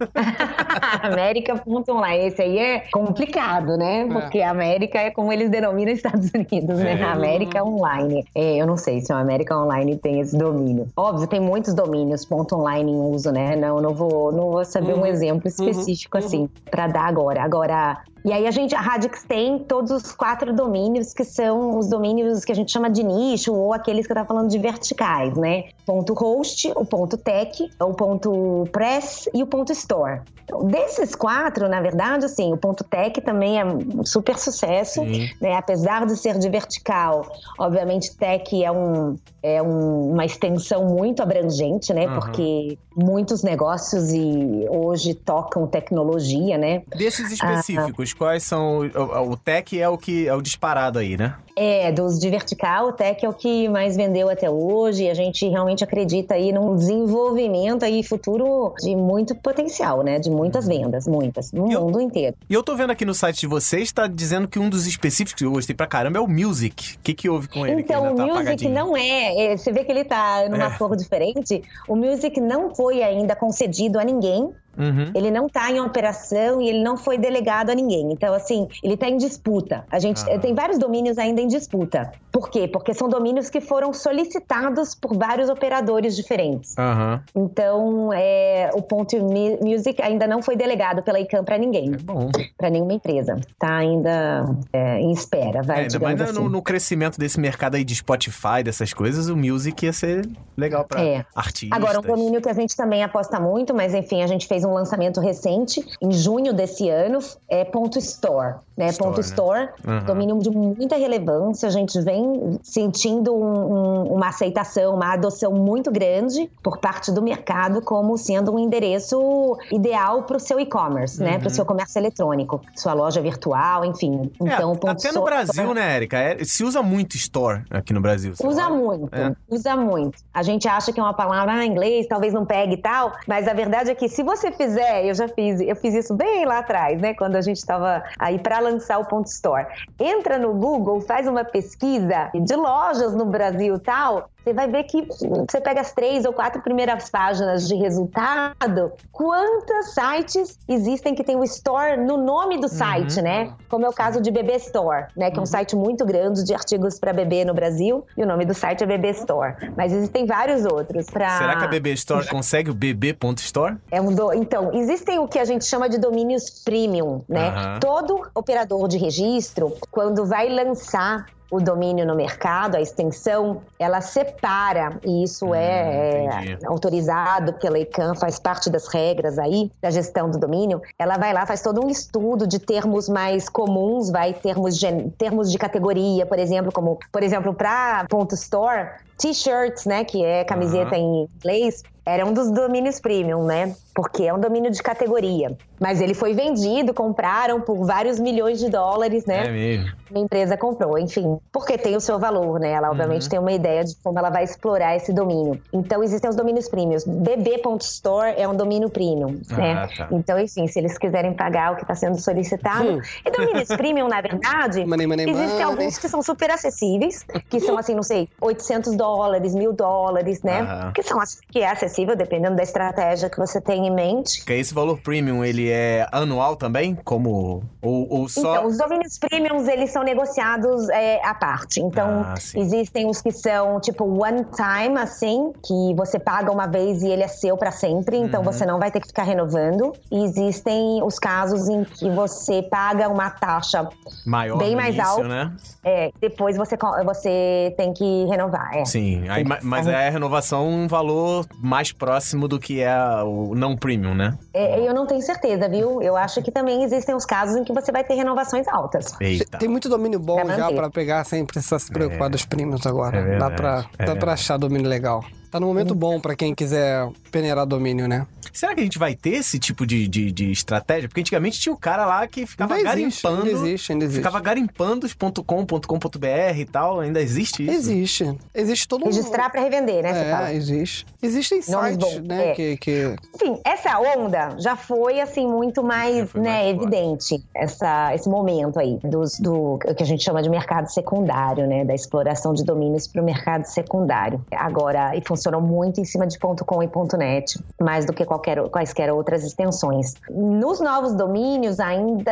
(laughs) América.online. Esse aí é complicado, né? É. Porque a América é como eles denominam Estados Unidos, né? É. América Online. É, eu não sei se o América Online tem esse domínio. Óbvio, tem muitos domínios ponto .online em uso, né? Não, não vou, não vou saber uhum. um exemplo específico uhum. assim para dar agora. Agora, e aí a gente, a Radix tem todos os quatro domínios que são os domínios que a gente chama de nicho ou aqueles que eu tava falando de verticais, né? Ponto host, o ponto tech, o ponto press e o ponto store. Então, desses quatro, na verdade, assim, o ponto tech também é um super sucesso, Sim. né? Apesar de ser de vertical, obviamente tech é um é um, uma extensão muito abrangente, né? Uhum. Porque muitos negócios e hoje tocam tecnologia, né? Desses específicos, ah, quais são o, o tech é o que é o disparado aí, né? É, dos de vertical, o tech é o que mais vendeu até hoje. A gente realmente acredita aí num desenvolvimento aí futuro de muito potencial, né? De muitas vendas, muitas, no e mundo eu, inteiro. E eu tô vendo aqui no site de vocês, tá dizendo que um dos específicos que eu gostei pra caramba é o Music. O que que houve com ele? Então, o tá Music apagadinho? não é, é, Você vê que ele tá numa é. cor diferente. O Music não foi ainda concedido a ninguém. Uhum. Ele não está em operação e ele não foi delegado a ninguém. Então, assim, ele está em disputa. A gente ah. tem vários domínios ainda em disputa. Por quê? Porque são domínios que foram solicitados por vários operadores diferentes. Uhum. Então, é, o ponto music ainda não foi delegado pela ICANN para ninguém. É para nenhuma empresa. Está ainda é, em espera, vai, é, ainda mais assim. no, no, crescimento desse mercado aí de Spotify, dessas coisas, o music ia ser legal para é. artistas. Agora, um domínio que a gente também aposta muito, mas enfim, a gente fez fez um lançamento recente, em junho desse ano, é ponto .store. Né? Store, ponto né? .store, uhum. domínio de muita relevância, a gente vem sentindo um, um, uma aceitação, uma adoção muito grande por parte do mercado como sendo um endereço ideal para o seu e-commerce, né? uhum. né? Para o seu comércio eletrônico, sua loja virtual, enfim. É, então, até no Brasil, né, Erika? É, se usa muito store aqui no Brasil. Usa muito, é. usa muito. A gente acha que é uma palavra em inglês, talvez não pegue e tal, mas a verdade é que se você fizer, eu já fiz, eu fiz isso bem lá atrás, né? Quando a gente estava aí para lançar o ponto store. Entra no Google, faz uma pesquisa de lojas no Brasil tal, você vai ver que você pega as três ou quatro primeiras páginas de resultado, quantos sites existem que tem o store no nome do site, uhum. né? Como é o caso de Bebê Store, né? Que é um uhum. site muito grande de artigos para bebê no Brasil, e o nome do site é Bebê Store. Mas existem vários outros para. Será que a Bebê Store consegue o bebê.store? É um do... Então, existem o que a gente chama de domínios premium, né? Uhum. Todo operador de registro, quando vai lançar o domínio no mercado, a extensão, ela separa, e isso hum, é, é autorizado pela ICANN, faz parte das regras aí da gestão do domínio. Ela vai lá, faz todo um estudo de termos mais comuns, vai termos de, termos de categoria, por exemplo, como, por exemplo, para ponto .store, t-shirts, né, que é camiseta uhum. em inglês, era um dos domínios premium, né? Porque é um domínio de categoria. Mas ele foi vendido, compraram por vários milhões de dólares, né? É mesmo. A empresa comprou, enfim. Porque tem o seu valor, né? Ela obviamente uhum. tem uma ideia de como ela vai explorar esse domínio. Então existem os domínios premiums. bb.store é um domínio premium, ah, né? Tá. Então, enfim, se eles quiserem pagar o que está sendo solicitado. Hum. E domínios (laughs) premium, na verdade, money, money, existem money. alguns que são super acessíveis, que são assim, não sei, 800 dólares, mil dólares, né? Uhum. Que são que é acessível dependendo da estratégia que você tem em mente. Que esse valor premium, ele é anual também? Como ou, ou só... Então, os domínios premiums, eles são negociados é, à parte. Então, ah, existem os que são tipo one time, assim, que você paga uma vez e ele é seu para sempre, então uhum. você não vai ter que ficar renovando. E existem os casos em que você paga uma taxa Maior bem mais início, alta. Né? É, depois você, você tem que renovar. É. Sim, aí, mas é a renovação um valor mais próximo do que é o não premium, né? É, eu não tenho certeza, viu? Eu acho que também existem os casos em que você vai ter renovações altas. Eita. Tem muito domínio bom já para pegar sem precisar se preocupar é. dos premiums agora. É dá para é dá pra achar domínio legal. Tá no momento bom para quem quiser peneirar domínio, né? Será que a gente vai ter esse tipo de, de, de estratégia? Porque antigamente tinha o cara lá que ficava ainda garimpando. Existe, ainda existe, ainda existe. Ficava garimpando.com.com.br e tal. Ainda existe isso? Existe. Existe todo Registrar um... para revender, né? É, existe. Existem sites, né? É. Que, que... Sim, essa onda já foi, assim, muito mais, né, mais evidente. Essa, esse momento aí dos, do que a gente chama de mercado secundário, né? Da exploração de domínios para o mercado secundário. Agora, e funcionam muito em cima de .com e .net, mais do que qualquer qualquer, quaisquer outras extensões. Nos novos domínios ainda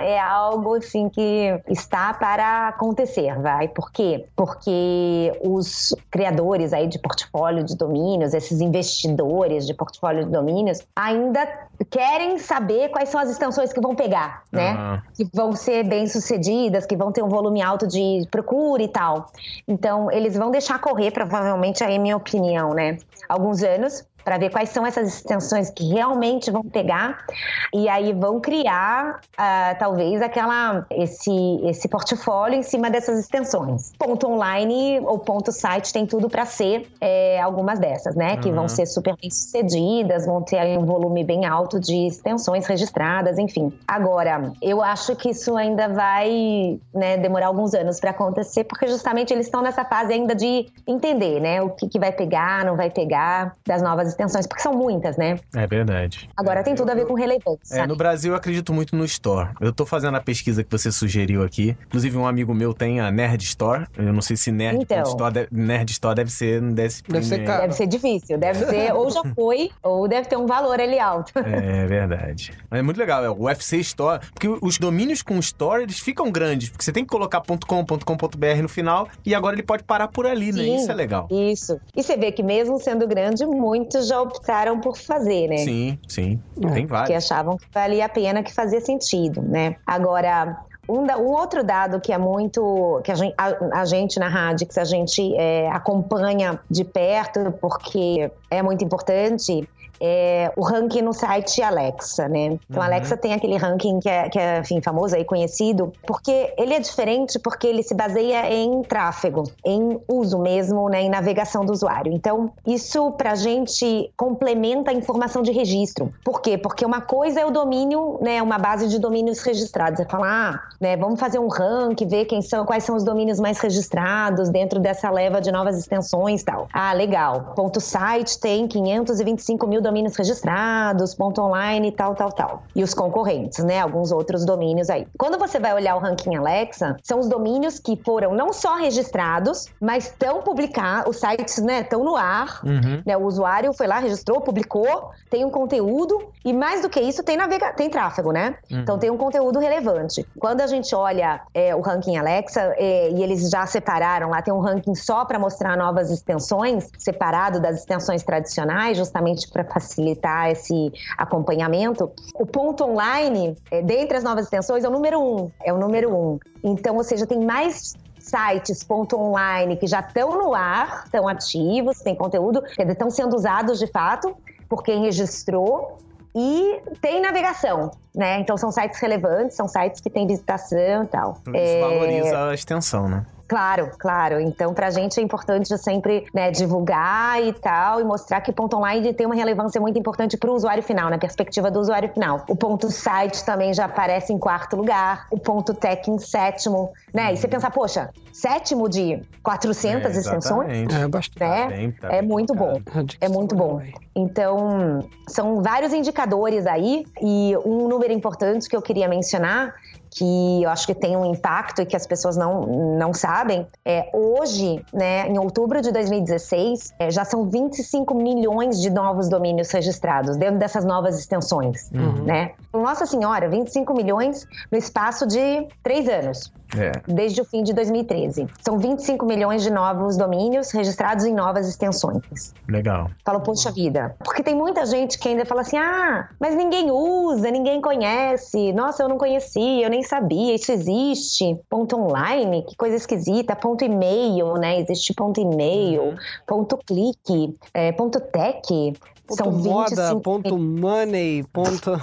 é algo assim que está para acontecer, vai? Por quê? Porque os criadores aí de portfólio de domínios, esses investidores de portfólio de domínios, ainda querem saber quais são as extensões que vão pegar, né? Uhum. Que vão ser bem sucedidas, que vão ter um volume alto de procura e tal. Então, eles vão deixar correr, provavelmente, aí minha opinião, né? Alguns anos, para ver quais são essas extensões que realmente vão pegar e aí vão criar uh, talvez aquela esse esse portfólio em cima dessas extensões. Ponto online ou ponto site tem tudo para ser é, algumas dessas, né? Uhum. Que vão uhum. ser super bem sucedidas, vão ter um volume bem alto de extensões registradas, enfim. Agora, eu acho que isso ainda vai né, demorar alguns anos para acontecer, porque justamente eles estão nessa fase ainda de entender, né? O que, que vai pegar, não vai pegar das novas extensões, porque são muitas, né? É verdade. Agora tem tudo a ver com relevância. É, no Brasil eu acredito muito no Store. Eu tô fazendo a pesquisa que você sugeriu aqui. Inclusive, um amigo meu tem a Nerd Store. Eu não sei se Nerd, então, Store, deve, Nerd Store deve ser. Deve, deve ser caro. Deve ser difícil. Deve ser, ou já foi, ou deve ter um valor ali alto. É verdade. Mas é muito legal. É o UFC Store. Porque os domínios com Store, eles ficam grandes. Porque você tem que colocar .com, .com.br no final. E agora ele pode parar por ali, né? Sim, né? Isso é legal. Isso. E você vê que mesmo sendo grande, muitos já optaram por fazer, né? Sim, sim. É. Tem vários. Que achavam que valia a pena, que fazia sentido, né? Agora, um, um, outro dado que é muito. que a gente, a, a gente na Radix, a gente é, acompanha de perto, porque é muito importante, é o ranking no site Alexa, né? Então, a Alexa tem aquele ranking que é, que é enfim, famoso aí, conhecido, porque ele é diferente porque ele se baseia em tráfego, em uso mesmo, né, em navegação do usuário. Então, isso pra gente complementa a informação de registro. Por quê? Porque uma coisa é o domínio, né, uma base de domínios registrados. Você fala, ah, né, vamos fazer um ranking, ver quem são, quais são os domínios mais registrados dentro dessa leva de novas extensões e tal. Ah, legal. Ponto site tem 525 mil domínios registrados, ponto online, tal, tal, tal. E os concorrentes, né? Alguns outros domínios aí. Quando você vai olhar o ranking Alexa, são os domínios que foram não só registrados, mas estão publicados, os sites, né, estão no ar, Uhum. né? O usuário foi lá, registrou, publicou, tem um conteúdo e mais do que isso tem navega tem tráfego, né? Então tem um conteúdo relevante. Quando a gente olha é, o ranking Alexa é, e eles já separaram lá, tem um ranking só para mostrar novas extensões, separado das extensões tradicionais, justamente para facilitar esse acompanhamento. O ponto online, é, dentre as novas extensões, é o número um. É o número um. Então, ou seja, tem mais sites ponto online que já estão no ar, estão ativos, tem conteúdo, estão sendo usados de fato por quem registrou e tem navegação, né? Então são sites relevantes, são sites que têm visitação e tal. Isso É, valoriza a extensão, né? Claro, claro. Então, pra gente é importante sempre né, divulgar e tal, e mostrar que o ponto online tem uma relevância muito importante pro usuário final, na perspectiva do usuário final. O ponto site também já aparece em quarto lugar, o ponto tech em sétimo, né? E você pensa, poxa, sétimo de 400 É, extensões? É bastante. Né? bem, tá é muito bom. É muito bom. Então, são vários indicadores aí, e um número importante que eu queria mencionar, que eu acho que tem um impacto e que as pessoas não, não sabem, é hoje, né, em outubro de 2016, é, já são 25 milhões de novos domínios registrados dentro dessas novas extensões, né? Nossa Senhora, 25 milhões no espaço de três anos É. desde o fim de 2013. São 25 milhões de novos domínios registrados em novas extensões. Legal. Falo, poxa vida. Porque tem muita gente que ainda fala assim: ah, mas ninguém usa, ninguém conhece. Nossa, eu não conhecia, eu nem sabia, isso existe. Ponto online, que coisa esquisita. Ponto e-mail, né? Existe ponto e-mail, ponto clique, é, ponto tech. Ponto São moda, 25 ponto money, ponto. (laughs)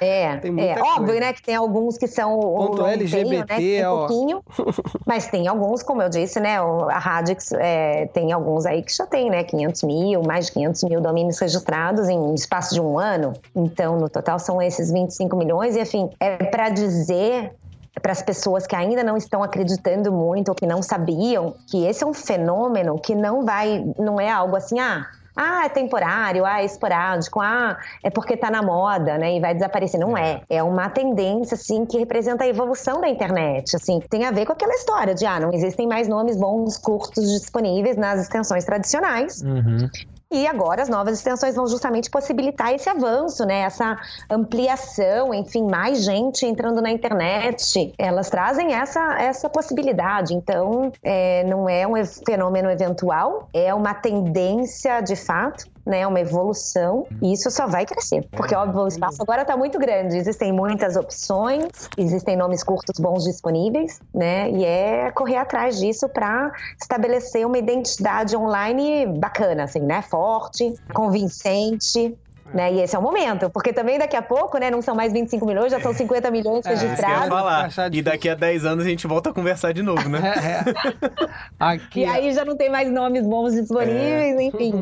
É, (laughs) é óbvio, coisa. né, que tem alguns que são o Ponto long LGBT, tail, né, que tem ó. pouquinho, (laughs) mas tem alguns, como eu disse, né, o- a Radix é, tem alguns aí que já tem, né, 500 mil, mais de 500 mil domínios registrados em espaço de um ano. Então, no total são esses 25 milhões e, enfim, é para dizer para as pessoas que ainda não estão acreditando muito ou que não sabiam que esse é um fenômeno que não vai, não é algo assim, ah, ah, é temporário, ah, é esporádico, ah, é porque tá na moda, né, e vai desaparecer. Não é. É uma tendência, assim, que representa a evolução da internet, assim. Tem a ver com aquela história de, ah, não existem mais nomes bons curtos disponíveis nas extensões tradicionais. Uhum. E agora as novas extensões vão justamente possibilitar esse avanço, né? Essa ampliação, enfim, mais gente entrando na internet. Elas trazem essa, essa possibilidade. Então, é, não é um fenômeno eventual, é uma tendência de fato. Né, uma evolução, e isso só vai crescer. Porque, óbvio, o espaço agora está muito grande. Existem muitas opções, existem nomes curtos bons disponíveis, né? E é correr atrás disso para estabelecer uma identidade online bacana, assim, né? Forte, convincente. Né? E esse é o momento, porque também daqui a pouco, né, não são mais 25 milhões, já são 50 milhões É, Isso que eu ia registrados. falar. E daqui a 10 anos a gente volta a conversar de novo, né? É, é. Aqui, E aí já não tem mais nomes bons disponíveis, enfim.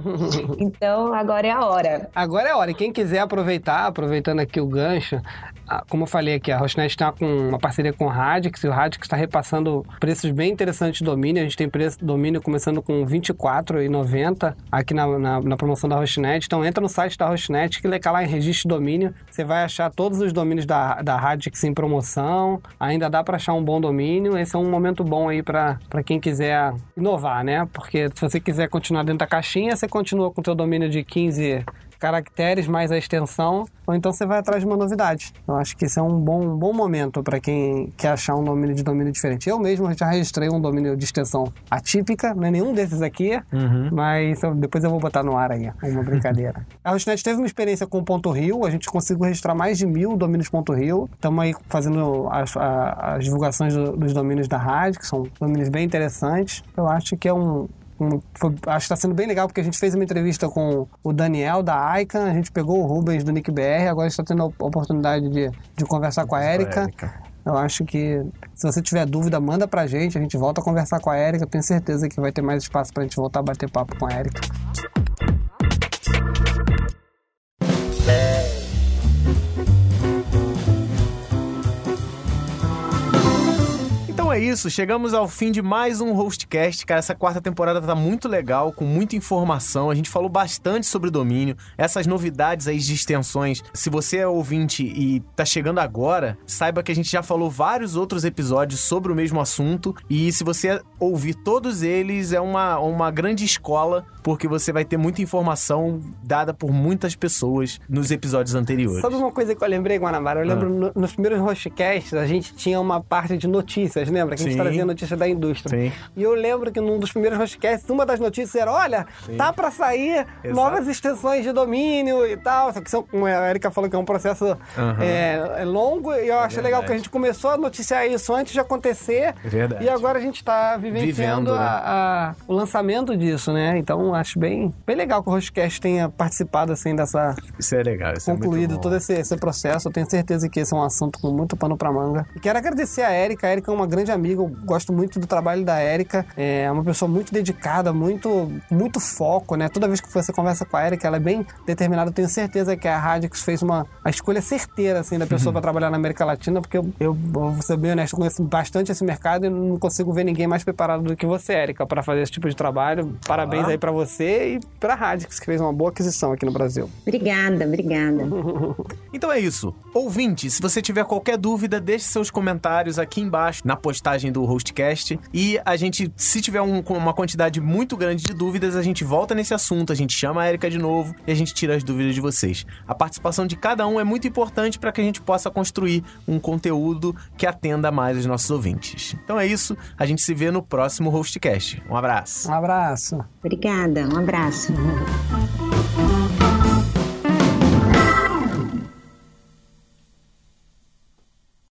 Então agora é a hora. Agora é a hora. E quem quiser aproveitar, aproveitando aqui o gancho, como eu falei aqui, a Rosnet está com uma parceria com o Radix e o Radix está repassando preços bem interessantes de domínio. A gente tem preço domínio começando com R$ 24,90 aqui na, na, na promoção da Rosnet. Então entra no site da Rosnet, clica lá em registro domínio. Você vai achar todos os domínios da, da Radix em promoção. Ainda dá para achar um bom domínio. Esse é um momento bom aí para quem quiser inovar, né? Porque se você quiser continuar dentro da caixinha, você continua com o teu domínio de 15 caracteres mais a extensão, ou então você vai atrás de uma novidade. Eu acho que esse é um bom, um bom momento para quem quer achar um domínio de domínio diferente. Eu mesmo já registrei um domínio de extensão atípica, não é nenhum desses aqui, mas eu- depois eu vou botar no ar aí, uma brincadeira. (laughs) a Rosnet teve uma experiência com o Ponto Rio, a gente conseguiu registrar mais de mil domínios Ponto Rio. Estamos aí fazendo as, a- as divulgações do- dos domínios da rádio, que são domínios bem interessantes. Eu acho que é Um, foi, acho que está sendo bem legal porque a gente fez uma entrevista com o Daniel da Icon, a gente pegou o Rubens do Nick BR, agora está tendo a oportunidade de, de conversar com a Erika. Eu acho que se você tiver dúvida, manda pra gente, a gente volta a conversar com a Erika. Tenho certeza que vai ter mais espaço pra gente voltar a bater papo com a Erika. É isso, chegamos ao fim de mais um Hostcast. Cara, essa quarta temporada tá muito legal, com muita informação. A gente falou bastante sobre domínio, essas novidades aí de extensões. Se você é ouvinte e tá chegando agora, saiba que a gente já falou vários outros episódios sobre o mesmo assunto. E se você ouvir todos eles, é uma, uma grande escola, porque você vai ter muita informação dada por muitas pessoas nos episódios anteriores. Sabe uma coisa que eu lembrei, Guanabara? Eu lembro ah. no, nos primeiros Hostcasts a gente tinha uma parte de notícias, né? Lembra? Que a gente Sim. trazia notícia da indústria. Sim. E eu lembro que num dos primeiros podcasts, uma das notícias era: olha, Sim. tá para sair Exato. novas extensões de domínio e tal. Só que são, a Erika falou, que é um processo uhum. é, longo. E eu achei é legal que a gente começou a noticiar isso antes de acontecer. É verdade. E agora a gente tá vivenciando Vivendo, né? a, a, o lançamento disso, né? Então acho bem, bem legal que o Hostcast tenha participado assim dessa. Isso é legal, isso é concluído é todo esse, esse processo. Eu tenho certeza que esse é um assunto com muito pano pra manga. E quero agradecer a Erika. A Erika é uma grande amiga, eu gosto muito do trabalho da Érica. É uma pessoa muito dedicada, muito, muito foco, né? Toda vez que você conversa com a Érica, ela é bem determinada. Eu tenho certeza que a Radix fez uma a escolha certeira, assim, da pessoa uhum. para trabalhar na América Latina, porque eu, eu, vou ser bem honesto, conheço bastante esse mercado e não consigo ver ninguém mais preparado do que você, Érica, para fazer esse tipo de trabalho. Parabéns ah. aí para você e para a Radix, que fez uma boa aquisição aqui no Brasil. Obrigada, obrigada. (laughs) então é isso. Ouvinte, se você tiver qualquer dúvida, deixe seus comentários aqui embaixo na postagem do Hostcast. E a gente, se tiver um, uma quantidade muito grande de dúvidas, a gente volta nesse assunto, a gente chama a Erika de novo e a gente tira as dúvidas de vocês. A participação de cada um é muito importante para que a gente possa construir um conteúdo que atenda mais os nossos ouvintes. Então é isso, a gente se vê no próximo Hostcast. Um abraço. Um abraço. Obrigada, um abraço. (laughs)